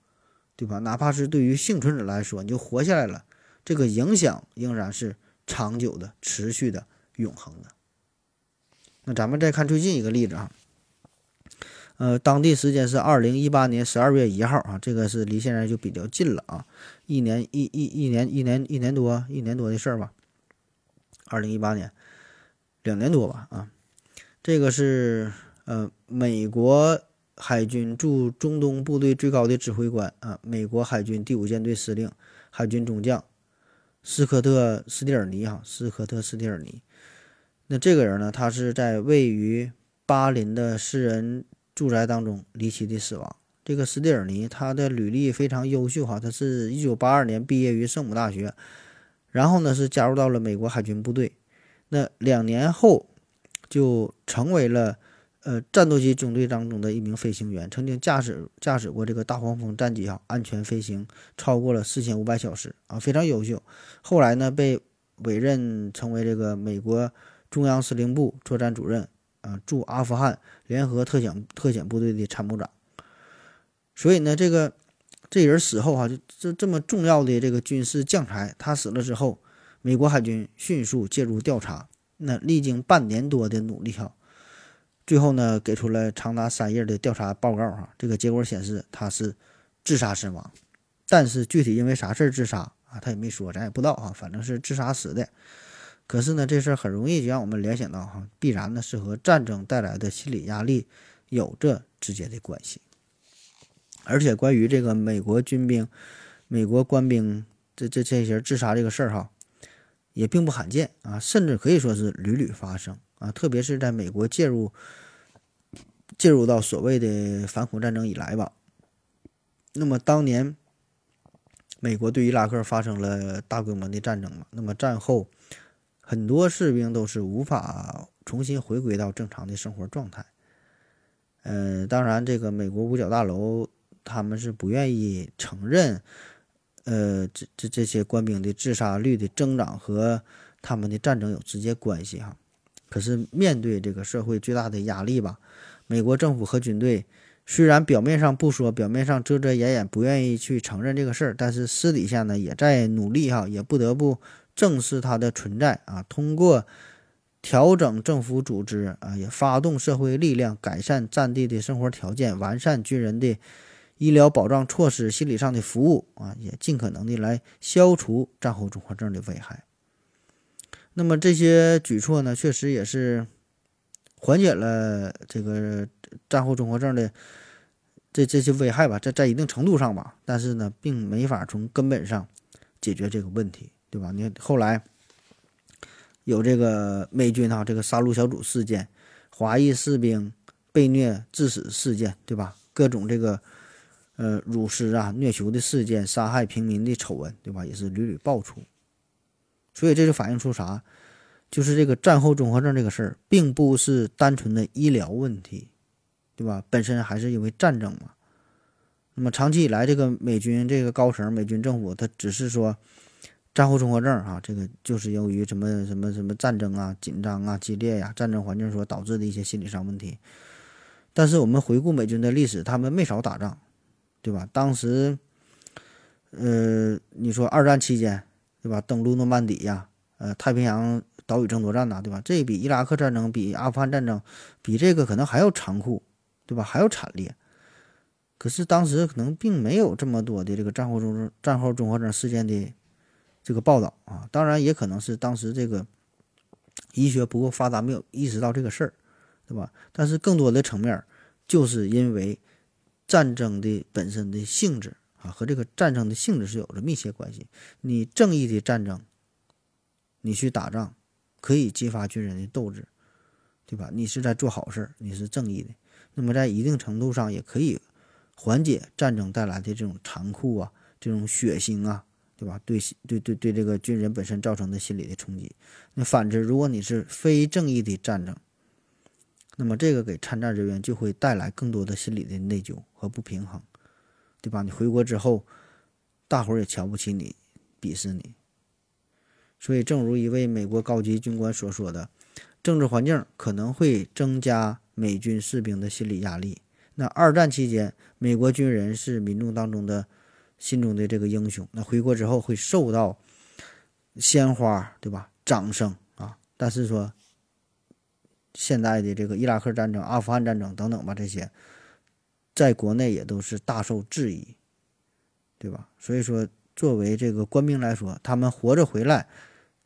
对吧？哪怕是对于幸存者来说，你就活下来了，这个影响仍然是长久的、持续的、永恒的。那咱们再看最近一个例子啊。呃，当地时间是二零一八年十二月一号啊，这个是离现在就比较近了啊，一年一一一年一年一年多一年多的事儿吧。二零一八年，两年多吧啊，这个是呃美国海军驻中东部队最高的指挥官啊，美国海军第五舰队司令、海军中将斯科特·斯蒂尔尼哈，斯科特·斯蒂尔尼。那这个人呢，他是在位于巴林的私人。住宅当中离奇的死亡。这个斯蒂尔尼，他的履历非常优秀哈，他是一九八二年毕业于圣母大学，然后呢是加入到了美国海军部队，那两年后就成为了呃战斗机中队当中的一名飞行员，曾经驾驶驾驶过这个大黄蜂战机哈，安全飞行超过了四千五百小时啊，非常优秀。后来呢被委任成为这个美国中央司令部作战主任。啊，驻阿富汗联合特遣特遣部队的参谋长。所以呢，这个这人死后哈，就这这么重要的这个军事将才，他死了之后，美国海军迅速介入调查。那历经半年多的努力哈，最后呢，给出了长达三页的调查报告哈。这个结果显示他是自杀身亡，但是具体因为啥事儿自杀啊，他也没说，咱也不知道啊，反正是自杀死的。可是呢，这事儿很容易就让我们联想到哈，必然呢是和战争带来的心理压力有着直接的关系。而且关于这个美国军兵、美国官兵这这这些自杀这个事儿哈，也并不罕见啊，甚至可以说是屡屡发生啊。特别是在美国介入介入到所谓的反恐战争以来吧，那么当年美国对伊拉克发生了大规模的战争嘛，那么战后。很多士兵都是无法重新回归到正常的生活状态。呃，当然，这个美国五角大楼他们是不愿意承认，呃，这这这些官兵的自杀率的增长和他们的战争有直接关系哈。可是面对这个社会最大的压力吧，美国政府和军队虽然表面上不说，表面上遮遮掩掩，不愿意去承认这个事儿，但是私底下呢也在努力哈，也不得不正视它的存在啊。通过调整政府组织啊，也发动社会力量，改善战地的生活条件，完善军人的医疗保障措施、心理上的服务啊，也尽可能的来消除战后综合症的危害。那么这些举措呢，确实也是缓解了这个战后综合症的这这些危害吧，在在一定程度上吧，但是呢，并没法从根本上解决这个问题，对吧？你后来有这个美军哈这个杀戮小组事件，华裔士兵被虐致死事件，对吧？各种这个呃辱尸啊、虐囚的事件、杀害平民的丑闻，对吧？也是屡屡爆出。所以这就反映出啥？就是这个战后综合症这个事儿，并不是单纯的医疗问题，对吧？本身还是因为战争嘛。那么长期以来，这个美军这个高层、美军政府，他只是说战后综合症啊，这个就是由于什么什么什么战争啊、紧张啊、激烈呀、战争环境所导致的一些心理上问题。但是我们回顾美军的历史，他们没少打仗，对吧？当时，呃，你说二战期间。对吧？登陆诺曼底呀，呃，太平洋岛屿争夺战呐，对吧？这比伊拉克战争、比阿富汗战争、比这个可能还要残酷，对吧？还要惨烈。可是当时可能并没有这么多的这个战后综战后综合症事件的这个报道啊。当然，也可能是当时这个医学不够发达，没有意识到这个事儿，对吧？但是更多的层面，就是因为战争的本身的性质。啊，和这个战争的性质是有着密切关系。你正义的战争，你去打仗，可以激发军人的斗志，对吧？你是在做好事儿，你是正义的。那么在一定程度上，也可以缓解战争带来的这种残酷啊，这种血腥啊，对吧？对对对对，这个军人本身造成的心理的冲击。那反之，如果你是非正义的战争，那么这个给参战人员就会带来更多的心理的内疚和不平衡。对吧？你回国之后，大伙儿也瞧不起你，鄙视你。所以，正如一位美国高级军官所说的，政治环境可能会增加美军士兵的心理压力。那二战期间，美国军人是民众当中的心中的这个英雄。那回国之后会受到鲜花，对吧？掌声啊！但是说，现在的这个伊拉克战争、阿富汗战争等等吧，这些。在国内也都是大受质疑，对吧？所以说，作为这个官兵来说，他们活着回来，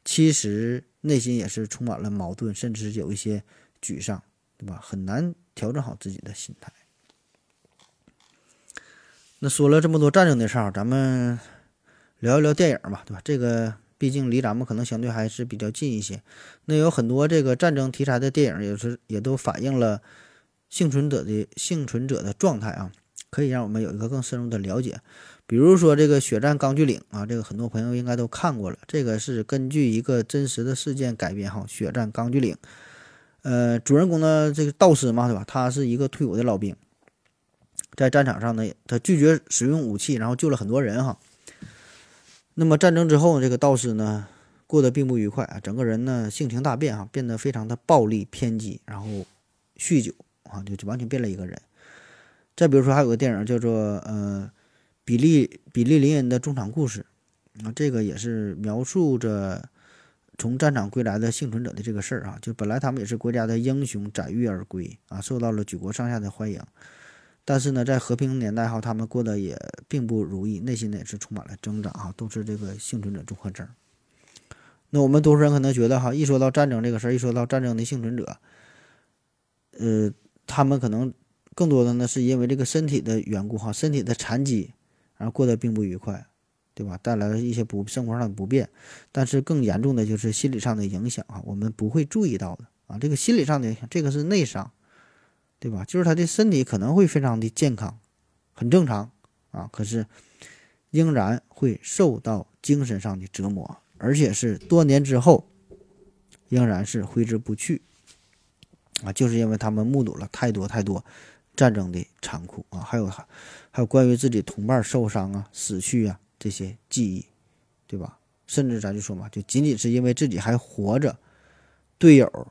其实内心也是充满了矛盾，甚至有一些沮丧，对吧？很难调整好自己的心态。那说了这么多战争的事儿，咱们聊一聊电影吧，对吧？这个毕竟离咱们可能相对还是比较近一些。那有很多这个战争题材的电影，也是也都反映了。幸存者的幸存者的状态啊，可以让我们有一个更深入的了解。比如说这个《血战钢锯岭》啊，这个很多朋友应该都看过了。这个是根据一个真实的事件改编哈，《血战钢锯岭》。呃，主人公呢，这个道士嘛，对吧？他是一个退伍的老兵，在战场上呢，他拒绝使用武器，然后救了很多人哈。那么战争之后，这个道士呢，过得并不愉快啊，整个人呢性情大变哈，变得非常的暴力偏激，然后酗酒。啊，就就完全变了一个人。再比如说，还有个电影叫做《呃比利比利林恩的中场故事》，啊，这个也是描述着从战场归来的幸存者的这个事儿啊。就本来他们也是国家的英雄，载誉而归啊，受到了举国上下的欢迎。但是呢，在和平年代哈，他们过得也并不如意，内心呢也是充满了挣扎啊，都是这个幸存者综合症。那我们多数人可能觉得哈，一说到战争这个事儿，一说到战争的幸存者，呃。他们可能更多的呢，是因为这个身体的缘故哈，身体的残疾，然后过得并不愉快，对吧？带来了一些不生活上的不便。但是更严重的就是心理上的影响啊，我们不会注意到的啊。这个心理上的影响，这个是内伤，对吧？就是他的身体可能会非常的健康，很正常啊，可是仍然会受到精神上的折磨，而且是多年之后仍然是挥之不去。啊，就是因为他们目睹了太多太多战争的残酷啊，还有还还有关于自己同伴受伤啊、死去啊这些记忆，对吧？甚至咱就说嘛，就仅仅是因为自己还活着，队友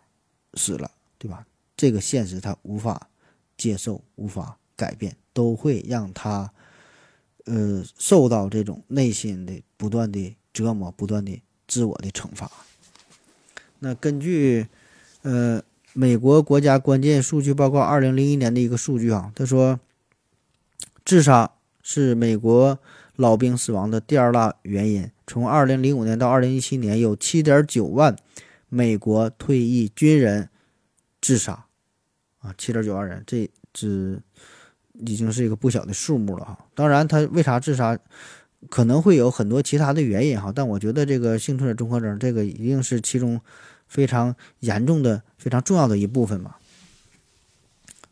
死了，对吧？这个现实他无法接受，无法改变，都会让他呃受到这种内心的不断的折磨，不断的自我的惩罚。那根据呃。美国国家关键数据报告二零零一年的一个数据啊，他说，自杀是美国老兵死亡的第二大原因。从二零零五年到二零一七年，有七点九万美国退役军人自杀，啊，七点九万人，这只已经是一个不小的数目了哈。当然，他为啥自杀，可能会有很多其他的原因哈，但我觉得这个幸存者综合征，这个一定是其中。非常严重的、非常重要的一部分吧。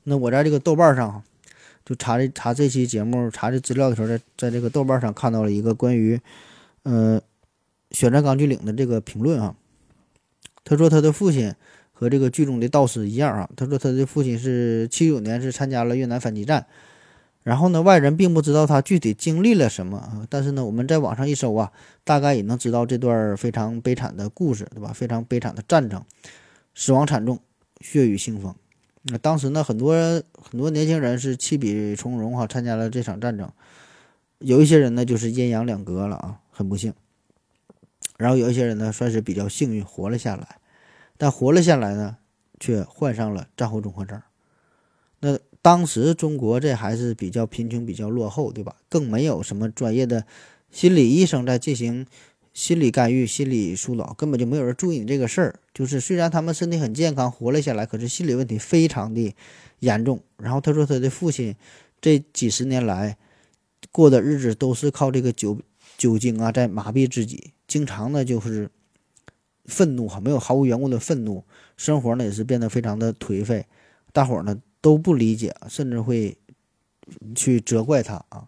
那我在这个豆瓣上，就查这查这期节目查这资料的时候，在在这个豆瓣上看到了一个关于，呃，选战钢锯岭的这个评论啊。他说他的父亲和这个剧中的道士一样啊。他说他的父亲是七九年是参加了越南反击战。然后呢，外人并不知道他具体经历了什么啊，但是呢，我们在网上一搜啊，大概也能知道这段非常悲惨的故事，对吧？非常悲惨的战争，死亡惨重，血雨腥风。那当时呢，很多很多年轻人是弃笔从戎哈，参加了这场战争。有一些人呢，就是阴阳两隔了啊，很不幸。然后有一些人呢，算是比较幸运，活了下来。但活了下来呢，却患上了战后综合症。那。当时中国这还是比较贫穷、比较落后，对吧？更没有什么专业的心理医生在进行心理干预、心理疏导，根本就没有人注意你这个事儿。就是虽然他们身体很健康，活了下来，可是心理问题非常的严重。然后他说，他的父亲这几十年来过的日子都是靠这个酒酒精啊在麻痹自己，经常呢就是愤怒哈，没有毫无缘故的愤怒，生活呢也是变得非常的颓废。大伙儿呢？都不理解，甚至会去责怪他啊。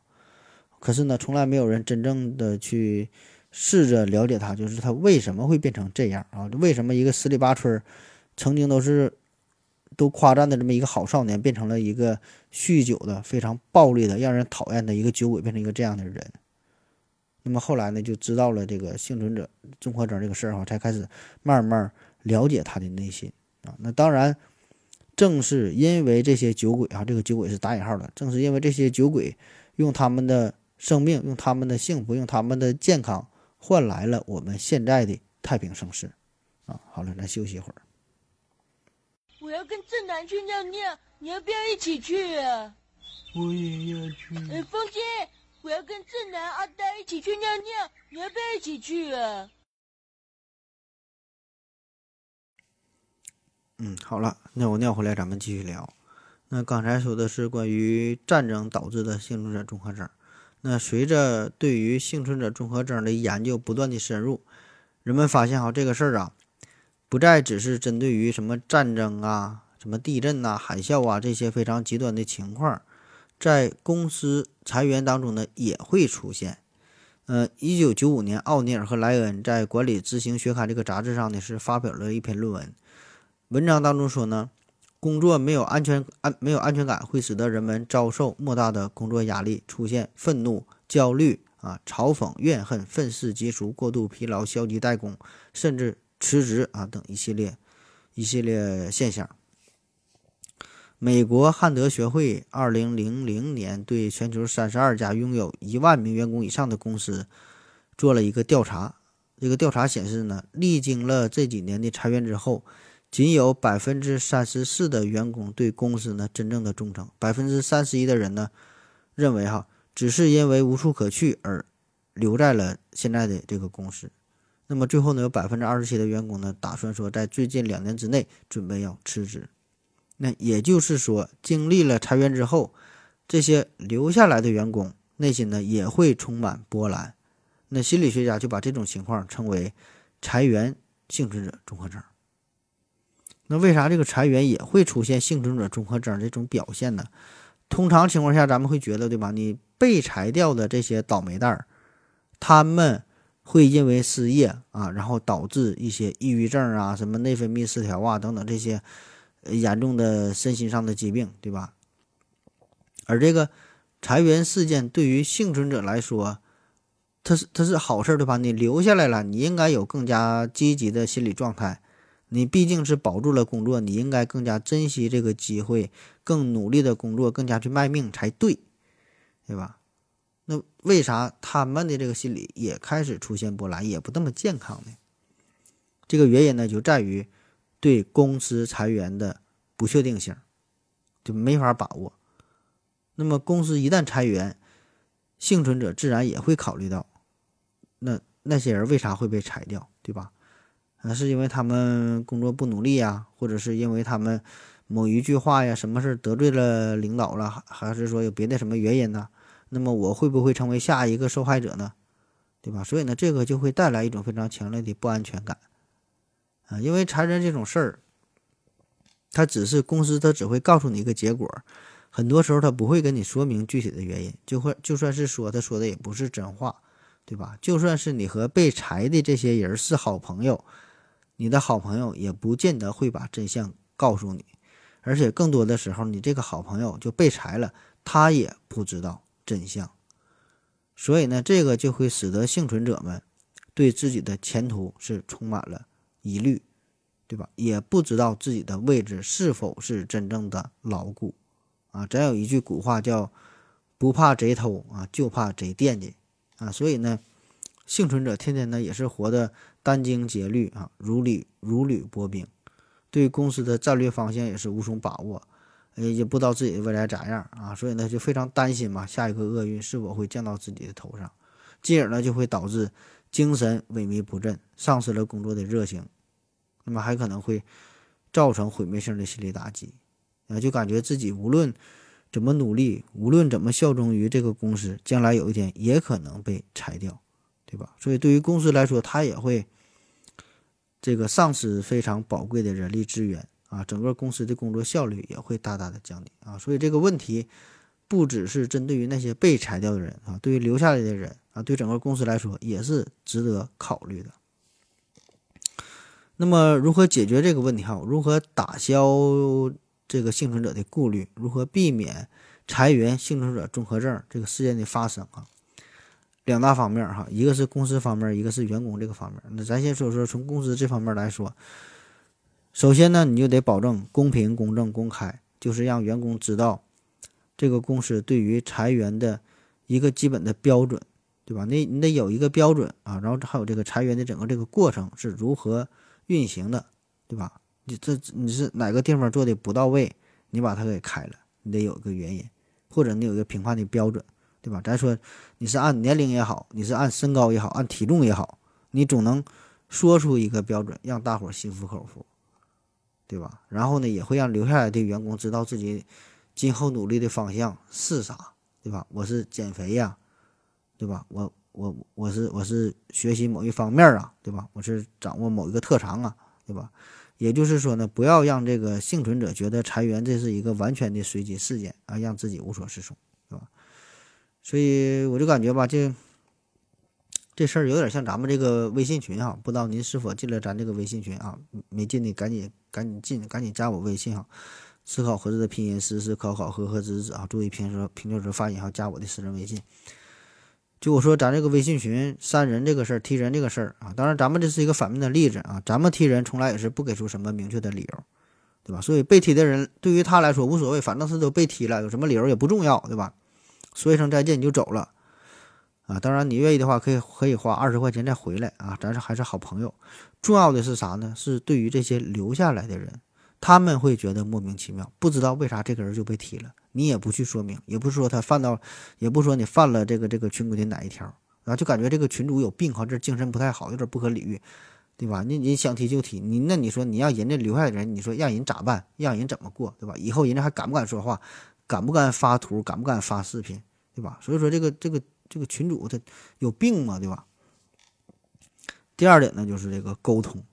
可是呢，从来没有人真正的去试着了解他，就是他为什么会变成这样啊？为什么一个十里八村曾经都是都夸赞的这么一个好少年，变成了一个酗酒的、非常暴力的、让人讨厌的一个酒鬼，变成一个这样的人？那么后来呢，就知道了这个幸存者综合征这个事儿哈，才开始慢慢了解他的内心啊。那当然。正是因为这些酒鬼啊，这个酒鬼是打引号的。正是因为这些酒鬼用他们的生命、用他们的幸福、用他们的健康换来了我们现在的太平盛世啊！好了，咱休息一会儿。我要跟正南去尿尿，你要不要一起去啊？我也要去。哎，风心，我要跟正南、阿呆一起去尿尿，你要不要一起去啊？嗯，好了，尿我尿回来，咱们继续聊。那刚才说的是关于战争导致的幸存者综合征。那随着对于幸存者综合征的研究不断的深入，人们发现哈这个事儿啊，不再只是针对于什么战争啊、什么地震呐、海啸啊这些非常极端的情况，在公司裁员当中呢也会出现。呃，一九九五年，奥尼尔和莱恩在《管理执行学刊》这个杂志上呢是发表了一篇论文。文章当中说呢，工作没有安全安没有安全感，会使得人们遭受莫大的工作压力，出现愤怒、焦虑啊、嘲讽、怨恨、愤世嫉俗、过度疲劳、消极怠工，甚至辞职啊等一系列一系列现象。美国汉德学会二零零零年对全球三十二家拥有一万名员工以上的公司做了一个调查，这个调查显示呢，历经了这几年的裁员之后。仅有百分之三十四的员工对公司呢真正的忠诚，百分之三十一的人呢认为哈只是因为无处可去而留在了现在的这个公司。那么最后呢有百分之二十七的员工呢打算说在最近两年之内准备要辞职。那也就是说经历了裁员之后，这些留下来的员工内心呢也会充满波澜。那心理学家就把这种情况称为裁员幸存者综合征。那为啥这个裁员也会出现幸存者综合征这种表现呢？通常情况下，咱们会觉得，对吧？你被裁掉的这些倒霉蛋儿，他们会因为失业啊，然后导致一些抑郁症啊、什么内分泌失调啊等等这些严重的身心上的疾病，对吧？而这个裁员事件对于幸存者来说，它是它是好事儿，对吧？你留下来了，你应该有更加积极的心理状态。你毕竟是保住了工作，你应该更加珍惜这个机会，更努力的工作，更加去卖命才对，对吧？那为啥他们的这个心理也开始出现波澜，也不那么健康呢？这个原因呢，就在于对公司裁员的不确定性，就没法把握。那么公司一旦裁员，幸存者自然也会考虑到，那那些人为啥会被裁掉，对吧？啊，是因为他们工作不努力呀，或者是因为他们某一句话呀，什么事得罪了领导了，还是说有别的什么原因呢？那么我会不会成为下一个受害者呢？对吧？所以呢，这个就会带来一种非常强烈的不安全感啊，因为裁员这种事儿，它只是公司，它只会告诉你一个结果，很多时候他不会跟你说明具体的原因，就会就算是说，他说的也不是真话，对吧？就算是你和被裁的这些人是好朋友。你的好朋友也不见得会把真相告诉你，而且更多的时候，你这个好朋友就被裁了，他也不知道真相。所以呢，这个就会使得幸存者们对自己的前途是充满了疑虑，对吧？也不知道自己的位置是否是真正的牢固啊。咱有一句古话叫“不怕贼偷啊，就怕贼惦记啊”，所以呢。幸存者天天呢也是活得殚精竭虑啊，如履如履薄冰，对公司的战略方向也是无从把握，也也不知道自己的未来咋样啊，所以呢就非常担心嘛，下一个厄运是否会降到自己的头上，进而呢就会导致精神萎靡不振，丧失了工作的热情，那么还可能会造成毁灭性的心理打击，啊，就感觉自己无论怎么努力，无论怎么效忠于这个公司，将来有一天也可能被裁掉。对吧？所以对于公司来说，它也会这个丧失非常宝贵的人力资源啊，整个公司的工作效率也会大大的降低啊。所以这个问题不只是针对于那些被裁掉的人啊，对于留下来的人啊，对整个公司来说也是值得考虑的。那么如何解决这个问题哈？如何打消这个幸存者的顾虑？如何避免裁员幸存者综合症这个事件的发生啊？两大方面哈，一个是公司方面，一个是员工这个方面。那咱先说说从公司这方面来说，首先呢，你就得保证公平、公正、公开，就是让员工知道这个公司对于裁员的一个基本的标准，对吧？那你得有一个标准啊，然后还有这个裁员的整个这个过程是如何运行的，对吧？你这你是哪个地方做的不到位，你把它给开了，你得有个原因，或者你有一个评判的标准。对吧？咱说你是按年龄也好，你是按身高也好，按体重也好，你总能说出一个标准，让大伙心服口服，对吧？然后呢，也会让留下来的员工知道自己今后努力的方向是啥，对吧？我是减肥呀，对吧？我我我是我是学习某一方面啊，对吧？我是掌握某一个特长啊，对吧？也就是说呢，不要让这个幸存者觉得裁员这是一个完全的随机事件啊，让自己无所适从。对吧所以我就感觉吧，这这事儿有点像咱们这个微信群哈，不知道您是否进了咱这个微信群啊？没进的赶紧赶紧进，赶紧加我微信哈。思考盒子的拼音思思考考和和子子啊，注意平时平时时发言，要，加我的私人微信。就我说咱这个微信群删人这个事儿，踢人这个事儿啊，当然咱们这是一个反面的例子啊，咱们踢人从来也是不给出什么明确的理由，对吧？所以被踢的人对于他来说无所谓，反正是都被踢了，有什么理由也不重要，对吧？说一声再见你就走了，啊，当然你愿意的话可以可以花二十块钱再回来啊，咱是还是好朋友。重要的是啥呢？是对于这些留下来的人，他们会觉得莫名其妙，不知道为啥这个人就被踢了，你也不去说明，也不是说他犯到，也不说你犯了这个这个群规的哪一条，然后就感觉这个群主有病哈，这精神不太好，有点不可理喻，对吧？你你想踢就踢，你那你说你让人家留下的人，你说让人咋办？让人怎么过，对吧？以后人家还敢不敢说话？敢不敢发图？敢不敢发视频？对吧？所以说这个这个这个群主他有病嘛，对吧？第二点呢，就是这个沟通，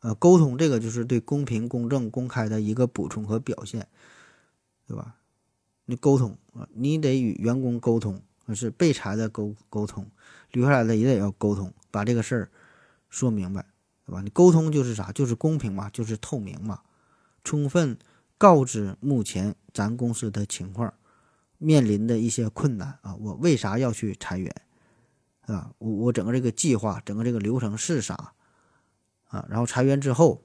呃，沟通这个就是对公平、公正、公开的一个补充和表现，对吧？你沟通啊，你得与员工沟通，是被裁的沟沟通，留下来的也得要沟通，把这个事儿说明白，对吧？你沟通就是啥？就是公平嘛，就是透明嘛，充分告知目前咱公司的情况，面临的一些困难啊，我为啥要去裁员，啊？我我整个这个计划，整个这个流程是啥？啊，然后裁员之后，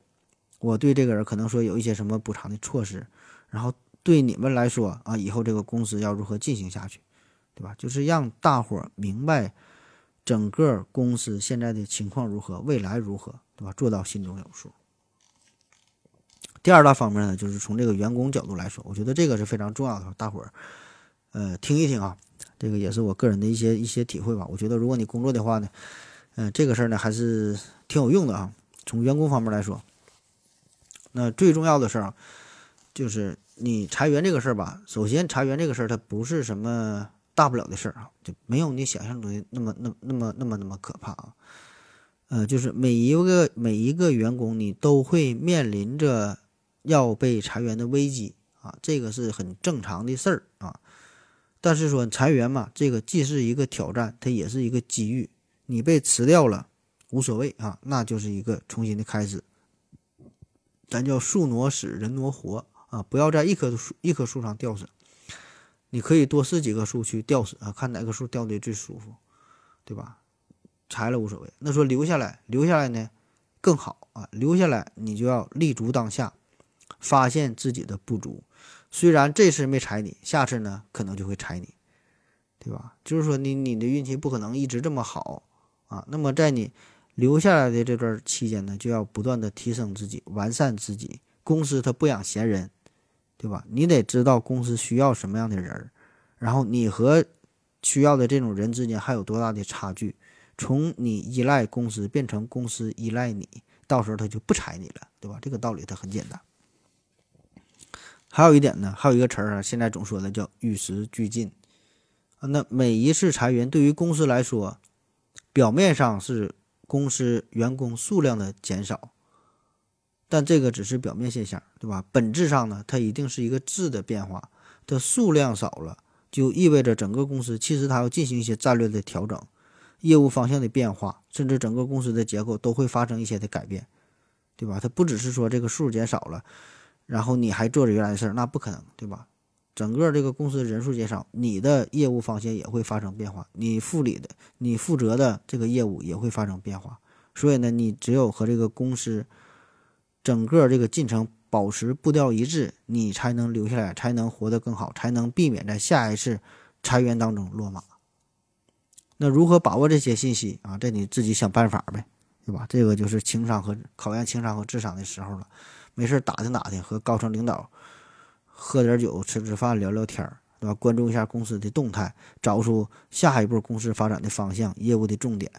我对这个人可能说有一些什么补偿的措施，然后对你们来说啊，以后这个公司要如何进行下去？对吧？就是让大伙儿明白整个公司现在的情况如何，未来如何，对吧？做到心中有数。第二大方面呢，就是从这个员工角度来说，我觉得这个是非常重要的，大伙儿呃听一听啊，这个也是我个人的一些一些体会吧。我觉得如果你工作的话呢，嗯，这个事儿呢还是挺有用的啊。从员工方面来说，那最重要的事儿就是你裁员这个事儿吧。首先，裁员这个事儿它不是什么。大不了的事儿啊，就没有你想象中的那么、那、那么、那么、那么可怕啊。呃，就是每一个每一个员工，你都会面临着要被裁员的危机啊，这个是很正常的事儿啊。但是说裁员嘛，这个既是一个挑战，它也是一个机遇。你被辞掉了无所谓啊，那就是一个重新的开始。咱叫树挪死，人挪活啊，不要在一棵树一棵树上吊死。你可以多试几棵树去吊死啊，看哪个树吊的最舒服，对吧？裁了无所谓。那说留下来，留下来呢更好啊。留下来你就要立足当下，发现自己的不足。虽然这次没裁你，下次呢可能就会裁你，对吧？就是说你你的运气不可能一直这么好啊。那么在你留下来的这段期间呢，就要不断的提升自己，完善自己。公司它不养闲人。对吧？你得知道公司需要什么样的人然后你和需要的这种人之间还有多大的差距？从你依赖公司变成公司依赖你，到时候他就不裁你了，对吧？这个道理它很简单。还有一点呢，还有一个词儿啊，现在总说的叫与时俱进。那每一次裁员对于公司来说，表面上是公司员工数量的减少。但这个只是表面现象，对吧？本质上呢，它一定是一个质的变化。它数量少了，就意味着整个公司其实它要进行一些战略的调整、业务方向的变化，甚至整个公司的结构都会发生一些的改变，对吧？它不只是说这个数减少了，然后你还做着原来的事儿，那不可能，对吧？整个这个公司人数减少，你的业务方向也会发生变化，你负理的、你负责的这个业务也会发生变化。所以呢，你只有和这个公司。整个这个进程保持步调一致，你才能留下来，才能活得更好，才能避免在下一次裁员当中落马。那如何把握这些信息啊？这你自己想办法呗，对吧？这个就是情商和考验情商和智商的时候了。没事打听打听，和高层领导喝点酒，吃吃饭，聊聊天儿，对吧？关注一下公司的动态，找出下一步公司发展的方向、业务的重点。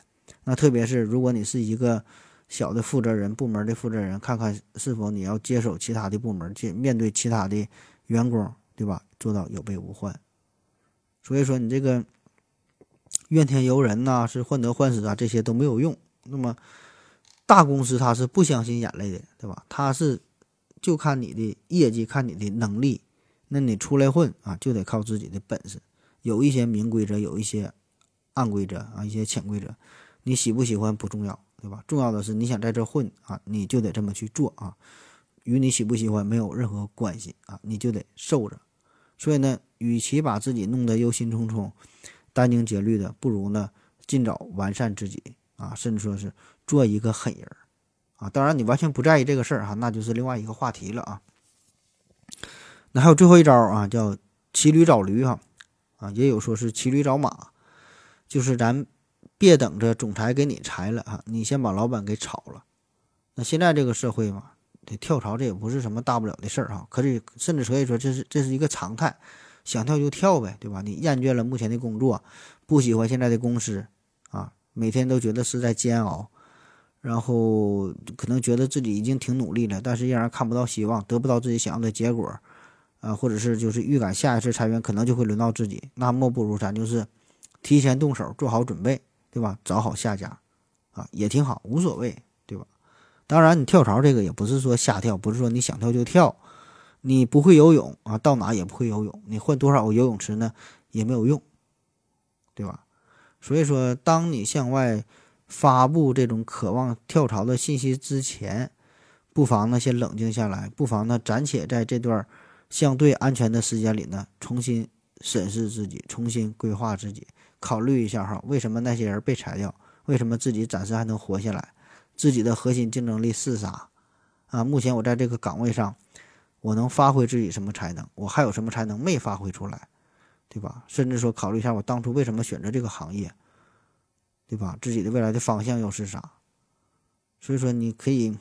那特别是如果你是一个。小的负责人、部门的负责人，看看是否你要接手其他的部门，去面对其他的员工，对吧？做到有备无患。所以说，你这个怨天尤人呐，是患得患失啊，这些都没有用。那么，大公司他是不相信眼泪的，对吧？他是就看你的业绩，看你的能力。那你出来混啊，就得靠自己的本事。有一些明规则，有一些暗规则啊，一些潜规则，你喜不喜欢不重要。对吧？重要的是你想在这混啊，你就得这么去做啊，与你喜不喜欢没有任何关系啊，你就得受着。所以呢，与其把自己弄得忧心忡忡、殚精竭虑的，不如呢尽早完善自己啊，甚至说是做一个狠人啊。当然，你完全不在意这个事儿哈，那就是另外一个话题了啊。那还有最后一招啊，叫骑驴找驴哈啊，也有说是骑驴找马，就是咱。别等着总裁给你裁了啊，你先把老板给炒了。那现在这个社会嘛，这跳槽这也不是什么大不了的事儿哈，可以甚至可以说这是这是一个常态，想跳就跳呗，对吧？你厌倦了目前的工作，不喜欢现在的公司啊，每天都觉得是在煎熬，然后可能觉得自己已经挺努力了，但是依然看不到希望，得不到自己想要的结果啊，或者是就是预感下一次裁员可能就会轮到自己，那莫不如咱就是提前动手，做好准备。对吧？找好下家，啊，也挺好，无所谓，对吧？当然，你跳槽这个也不是说瞎跳，不是说你想跳就跳。你不会游泳啊，到哪也不会游泳。你换多少个游泳池呢，也没有用，对吧？所以说，当你向外发布这种渴望跳槽的信息之前，不妨呢先冷静下来，不妨呢暂且在这段相对安全的时间里呢，重新审视自己，重新规划自己，考虑一下哈，为什么那些人被裁掉？为什么自己暂时还能活下来？自己的核心竞争力是啥？啊，目前我在这个岗位上，我能发挥自己什么才能？我还有什么才能没发挥出来？对吧？甚至说考虑一下，我当初为什么选择这个行业？对吧？自己的未来的方向又是啥？所以说，你可以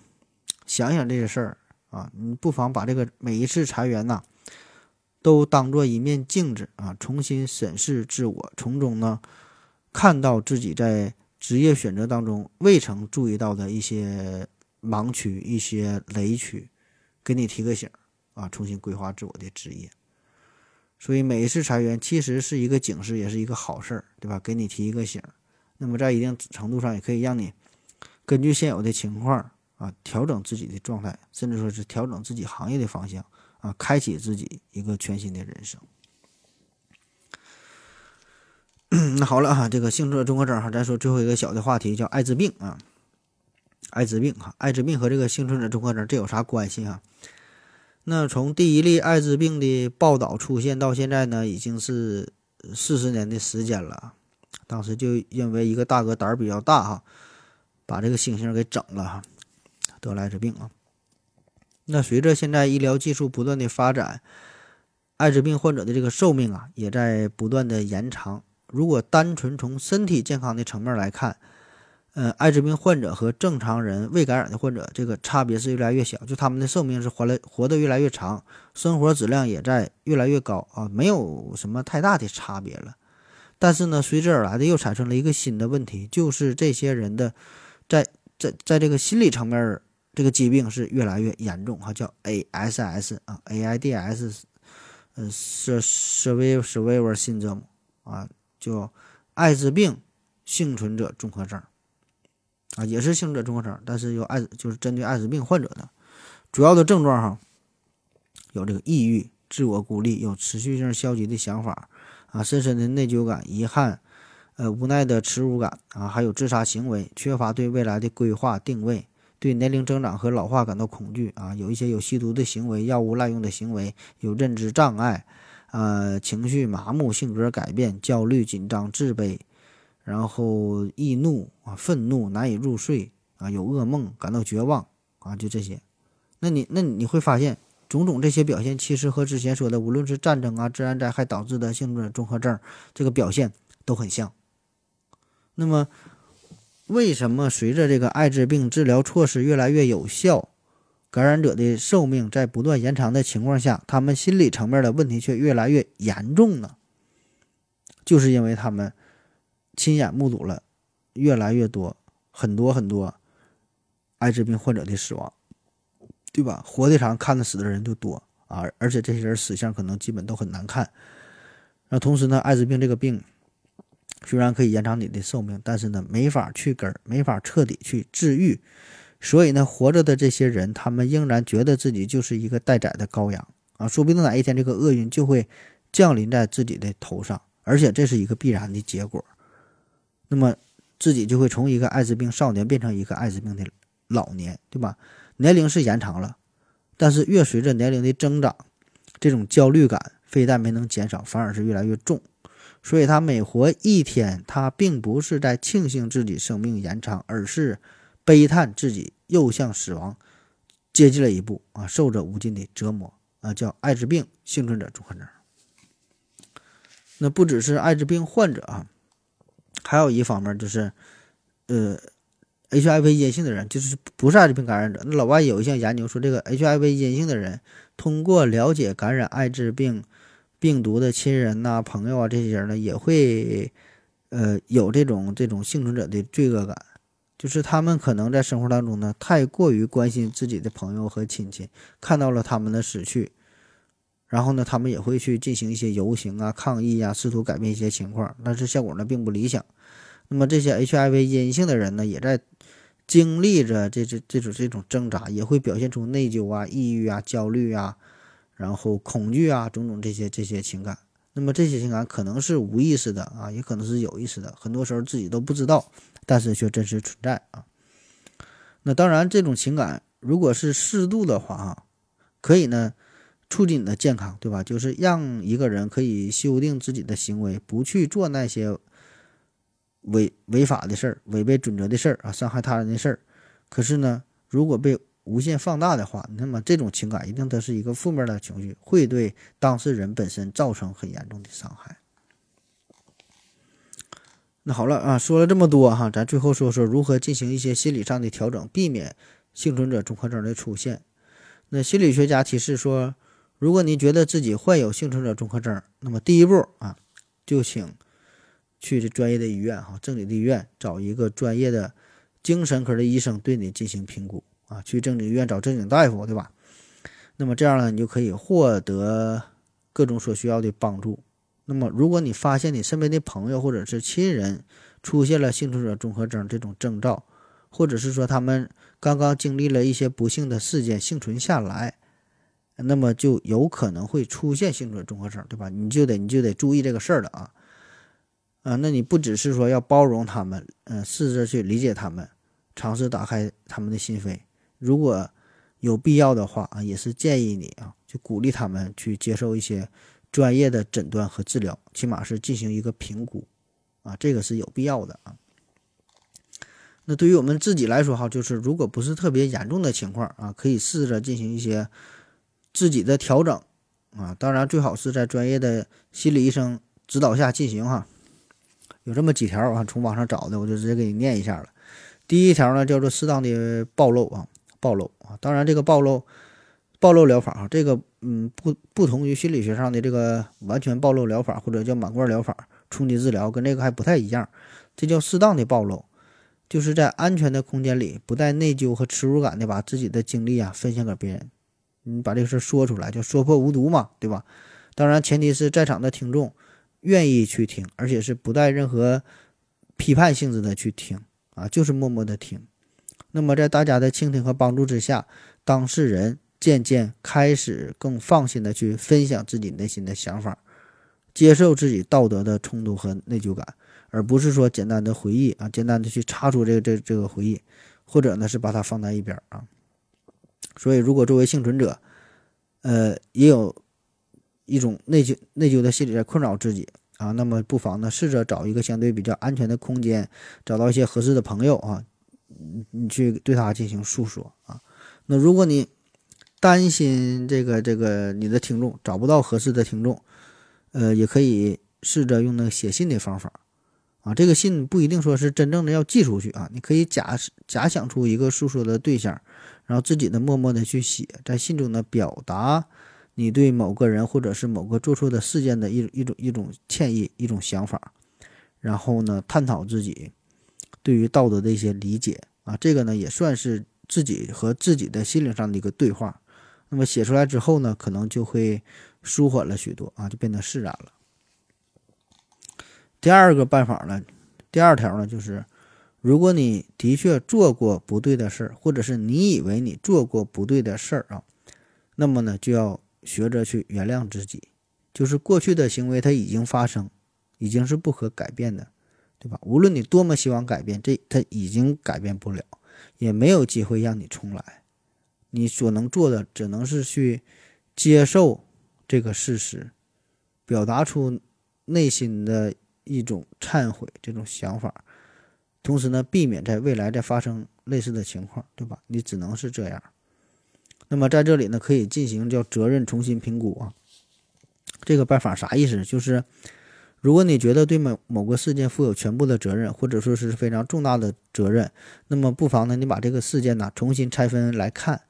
想想这些事儿啊，你不妨把这个每一次裁员呐，都当做一面镜子啊，重新审视自我，从中呢，看到自己在。职业选择当中未曾注意到的一些盲区、一些雷区，给你提个醒啊，重新规划自我的职业。所以每一次裁员其实是一个警示，也是一个好事儿，对吧？给你提一个醒。那么在一定程度上，也可以让你根据现有的情况啊，调整自己的状态，甚至说是调整自己行业的方向啊，开启自己一个全新的人生。那好了哈，这个幸存者综合征哈，咱说最后一个小的话题叫艾滋病啊，艾滋病哈，艾滋病和这个幸存者综合征这有啥关系啊？那从第一例艾滋病的报道出现到现在呢，已经是四十年的时间了。当时就因为一个大哥胆儿比较大哈，把这个猩猩给整了哈，得了艾滋病啊。那随着现在医疗技术不断的发展，艾滋病患者的这个寿命啊，也在不断的延长。如果单纯从身体健康的层面来看，呃，艾滋病患者和正常人未感染的患者，这个差别是越来越小，就他们的寿命是活来活得越来越长，生活质量也在越来越高啊，没有什么太大的差别了。但是呢，随之而来的又产生了一个新的问题，就是这些人的在在在这个心理层面，这个疾病是越来越严重，哈，叫 ASS 啊，AIDS，呃，Survivor Syndrome 啊。叫艾滋病幸存者综合征啊，也是幸存者综合征，但是有艾就是针对艾滋病患者的主要的症状哈，有这个抑郁、自我孤立、有持续性消极的想法啊，深深的内疚感、遗憾、呃无奈的耻辱感啊，还有自杀行为，缺乏对未来的规划定位，对年龄增长和老化感到恐惧啊，有一些有吸毒的行为、药物滥用的行为，有认知障碍。呃，情绪麻木，性格改变，焦虑、紧张、自卑，然后易怒啊，愤怒，难以入睡啊，有噩梦，感到绝望啊，就这些。那你那你会发现，种种这些表现，其实和之前说的，无论是战争啊、自然灾害导致的性质综合症这个表现都很像。那么，为什么随着这个艾滋病治疗措施越来越有效？感染者的寿命在不断延长的情况下，他们心理层面的问题却越来越严重呢？就是因为他们亲眼目睹了越来越多、很多很多艾滋病患者的死亡，对吧？活的长，看的死的人就多啊！而且这些人死相可能基本都很难看。那同时呢，艾滋病这个病虽然可以延长你的寿命，但是呢，没法去根儿，没法彻底去治愈。所以呢，活着的这些人，他们仍然觉得自己就是一个待宰的羔羊啊！说不定哪一天这个厄运就会降临在自己的头上，而且这是一个必然的结果。那么自己就会从一个艾滋病少年变成一个艾滋病的老年，对吧？年龄是延长了，但是越随着年龄的增长，这种焦虑感非但没能减少，反而是越来越重。所以他每活一天，他并不是在庆幸自己生命延长，而是。悲叹自己又向死亡接近了一步啊，受着无尽的折磨啊，叫艾滋病幸存者综合症。那不只是艾滋病患者啊，还有一方面就是，呃，HIV 阴性的人，就是不是艾滋病感染者。那老外有一项研究说，这个 HIV 阴性的人通过了解感染艾滋病病毒的亲人呐、朋友啊这些人呢，也会呃有这种这种幸存者的罪恶感。就是他们可能在生活当中呢，太过于关心自己的朋友和亲戚，看到了他们的死去，然后呢，他们也会去进行一些游行啊、抗议啊，试图改变一些情况，但是效果呢并不理想。那么这些 HIV 阴性的人呢，也在经历着这这这种这种挣扎，也会表现出内疚啊、抑郁啊、焦虑啊，然后恐惧啊种种这些这些情感。那么这些情感可能是无意识的啊，也可能是有意识的，很多时候自己都不知道，但是却真实存在啊。那当然，这种情感如果是适度的话啊，可以呢促进你的健康，对吧？就是让一个人可以修订自己的行为，不去做那些违违法的事儿、违背准则的事儿啊，伤害他人的事儿。可是呢，如果被无限放大的话，那么这种情感一定它是一个负面的情绪，会对当事人本身造成很严重的伤害。那好了啊，说了这么多哈，咱最后说说如何进行一些心理上的调整，避免幸存者综合征的出现。那心理学家提示说，如果你觉得自己患有幸存者综合征，那么第一步啊，就请去这专业的医院哈，正经的医院找一个专业的精神科的医生对你进行评估。啊，去正经医院找正经大夫，对吧？那么这样呢，你就可以获得各种所需要的帮助。那么，如果你发现你身边的朋友或者是亲人出现了幸存者综合征这种征兆，或者是说他们刚刚经历了一些不幸的事件幸存下来，那么就有可能会出现幸存者综合征，对吧？你就得你就得注意这个事儿了啊！啊，那你不只是说要包容他们，嗯，试着去理解他们，尝试打开他们的心扉。如果有必要的话啊，也是建议你啊，就鼓励他们去接受一些专业的诊断和治疗，起码是进行一个评估啊，这个是有必要的啊。那对于我们自己来说哈，就是如果不是特别严重的情况啊，可以试着进行一些自己的调整啊，当然最好是在专业的心理医生指导下进行哈。有这么几条啊，从网上找的，我就直接给你念一下了。第一条呢，叫做适当的暴露啊。暴露啊，当然这个暴露，暴露疗法啊，这个嗯不不同于心理学上的这个完全暴露疗法或者叫满贯疗法、冲击治疗，跟这个还不太一样。这叫适当的暴露，就是在安全的空间里，不带内疚和耻辱感的把自己的经历啊分享给别人，你把这个事说出来，就说破无毒嘛，对吧？当然前提是在场的听众愿意去听，而且是不带任何批判性质的去听啊，就是默默的听。那么，在大家的倾听和帮助之下，当事人渐渐开始更放心的去分享自己内心的想法，接受自己道德的冲突和内疚感，而不是说简单的回忆啊，简单的去查出这个这这个回忆，或者呢是把它放在一边啊。所以，如果作为幸存者，呃，也有一种内疚内疚的心理在困扰自己啊，那么不妨呢试着找一个相对比较安全的空间，找到一些合适的朋友啊。你去对他进行诉说啊，那如果你担心这个这个你的听众找不到合适的听众，呃，也可以试着用那个写信的方法啊。这个信不一定说是真正的要寄出去啊，你可以假假想出一个诉说的对象，然后自己呢默默的去写，在信中呢表达你对某个人或者是某个做错的事件的一一种一种歉意一种想法，然后呢探讨自己。对于道德的一些理解啊，这个呢也算是自己和自己的心灵上的一个对话。那么写出来之后呢，可能就会舒缓了许多啊，就变得释然了。第二个办法呢，第二条呢，就是如果你的确做过不对的事儿，或者是你以为你做过不对的事儿啊，那么呢就要学着去原谅自己，就是过去的行为它已经发生，已经是不可改变的。对吧？无论你多么希望改变，这他已经改变不了，也没有机会让你重来。你所能做的，只能是去接受这个事实，表达出内心的一种忏悔这种想法，同时呢，避免在未来再发生类似的情况，对吧？你只能是这样。那么在这里呢，可以进行叫责任重新评估啊。这个办法啥意思？就是。如果你觉得对某某个事件负有全部的责任，或者说是非常重大的责任，那么不妨呢，你把这个事件呢重新拆分来看，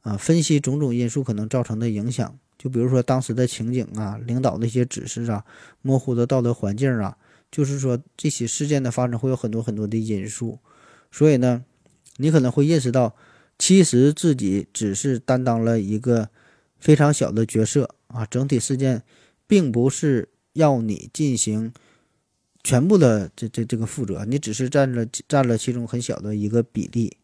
啊，分析种种因素可能造成的影响。就比如说当时的情景啊，领导的一些指示啊，模糊的道德环境啊，就是说这起事件的发生会有很多很多的因素。所以呢，你可能会认识到，其实自己只是担当了一个非常小的角色啊，整体事件并不是。要你进行全部的这这这个负责，你只是占了占了其中很小的一个比例，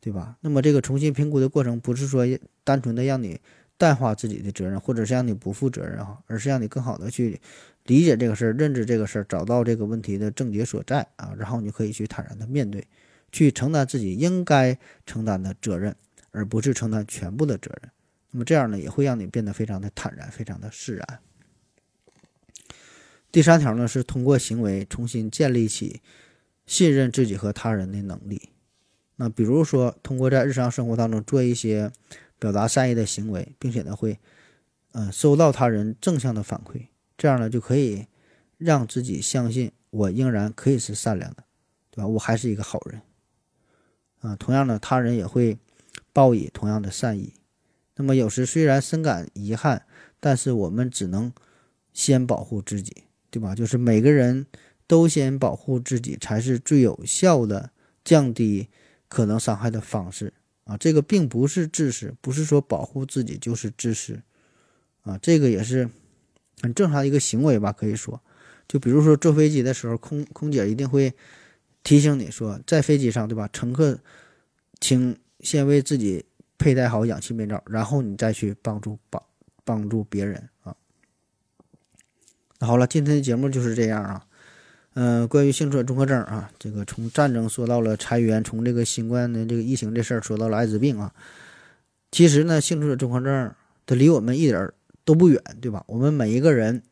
对吧？那么这个重新评估的过程不是说单纯的让你淡化自己的责任，或者是让你不负责任哈，而是让你更好的去理解这个事儿、认知这个事儿，找到这个问题的症结所在啊，然后你可以去坦然的面对，去承担自己应该承担的责任，而不是承担全部的责任。那么这样呢，也会让你变得非常的坦然，非常的释然。第三条呢，是通过行为重新建立起信任自己和他人的能力。那比如说，通过在日常生活当中做一些表达善意的行为，并且呢会，呃，收到他人正向的反馈，这样呢就可以让自己相信我仍然可以是善良的，对吧？我还是一个好人。啊，同样的，他人也会报以同样的善意。那么有时虽然深感遗憾，但是我们只能先保护自己，对吧？就是每个人都先保护自己，才是最有效的降低。可能伤害的方式啊，这个并不是自私，不是说保护自己就是自私啊，这个也是很正常一个行为吧，可以说，就比如说坐飞机的时候，空空姐一定会提醒你说，在飞机上，对吧？乘客，请先为自己佩戴好氧气面罩，然后你再去帮助帮帮助别人。好了，今天的节目就是这样啊。嗯，关于幸存者综合症啊，这个从战争说到了裁员，从这个新冠的这个疫情这事儿说到了艾滋病啊。其实呢，幸存者综合症它离我们一点都不远，对吧？我们每一个人，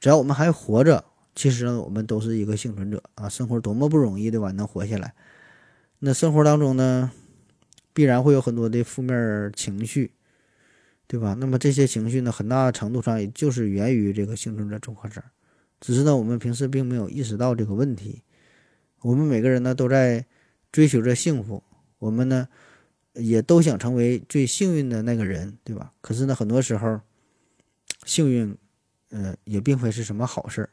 只要我们还活着，其实呢，我们都是一个幸存者啊。生活多么不容易，对吧？能活下来，那生活当中呢，必然会有很多的负面情绪，对吧？那么这些情绪呢，很大程度上也就是源于这个幸存者综合症。只是呢，我们平时并没有意识到这个问题。我们每个人呢都在追求着幸福，我们呢也都想成为最幸运的那个人，对吧？可是呢，很多时候幸运，呃，也并非是什么好事儿。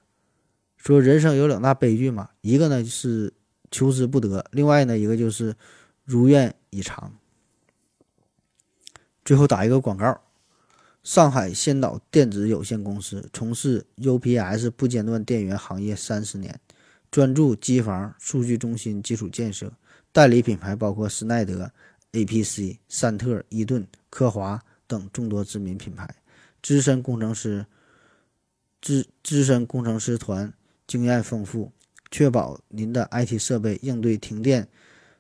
说人生有两大悲剧嘛，一个呢是求之不得，另外呢一个就是如愿以偿。最后打一个广告。上海先导电子有限公司从事 UPS 不间断电源行业三十年，专注机房、数据中心基础建设，代理品牌包括施耐德、APC、三特、伊顿、科华等众多知名品牌。资深工程师资资深工程师团经验丰富，确保您的 IT 设备应对停电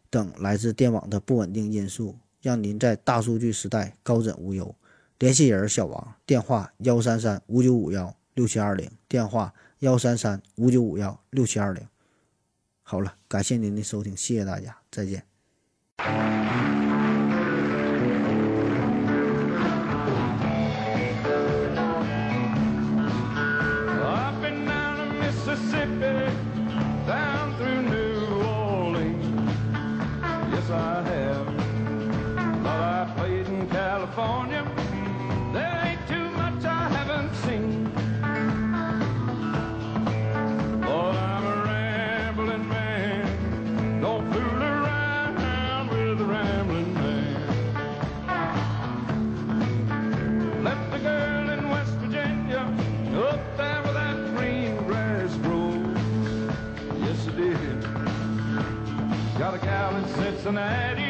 等来自电网的不稳定因素，让您在大数据时代高枕无忧。联系人小王，电话幺三三五九五幺六七二零，电话幺三三五九五幺六七二零。好了，感谢您的收听，谢谢大家，再见。Cincinnati,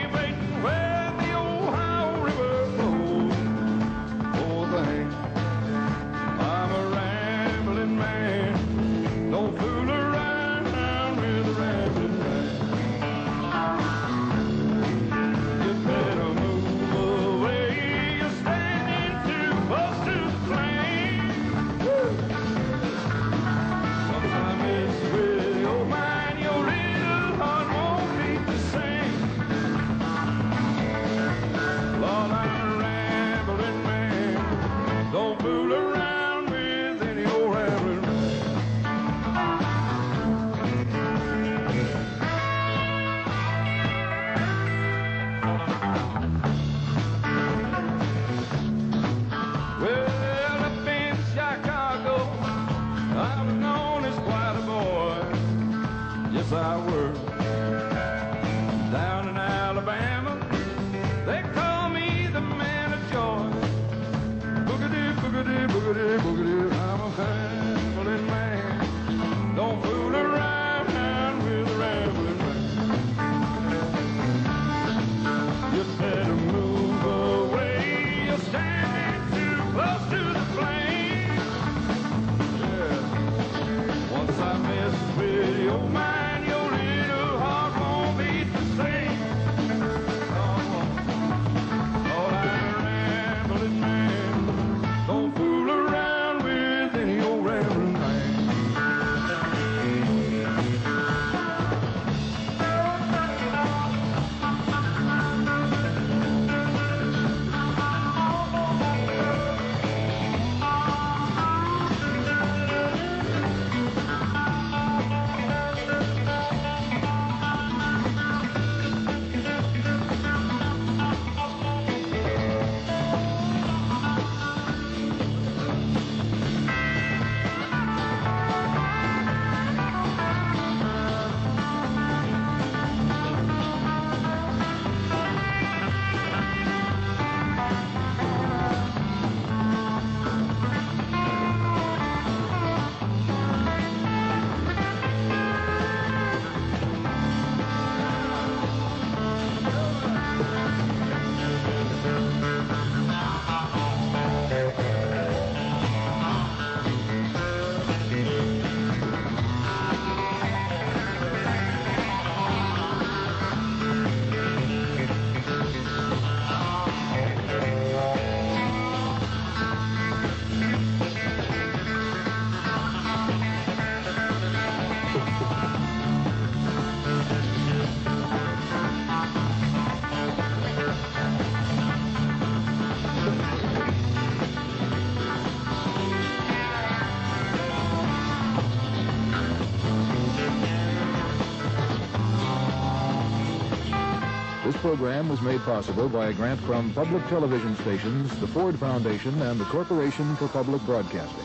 program was made possible by a grant from public television stations, the Ford Foundation, and the Corporation for Public Broadcasting.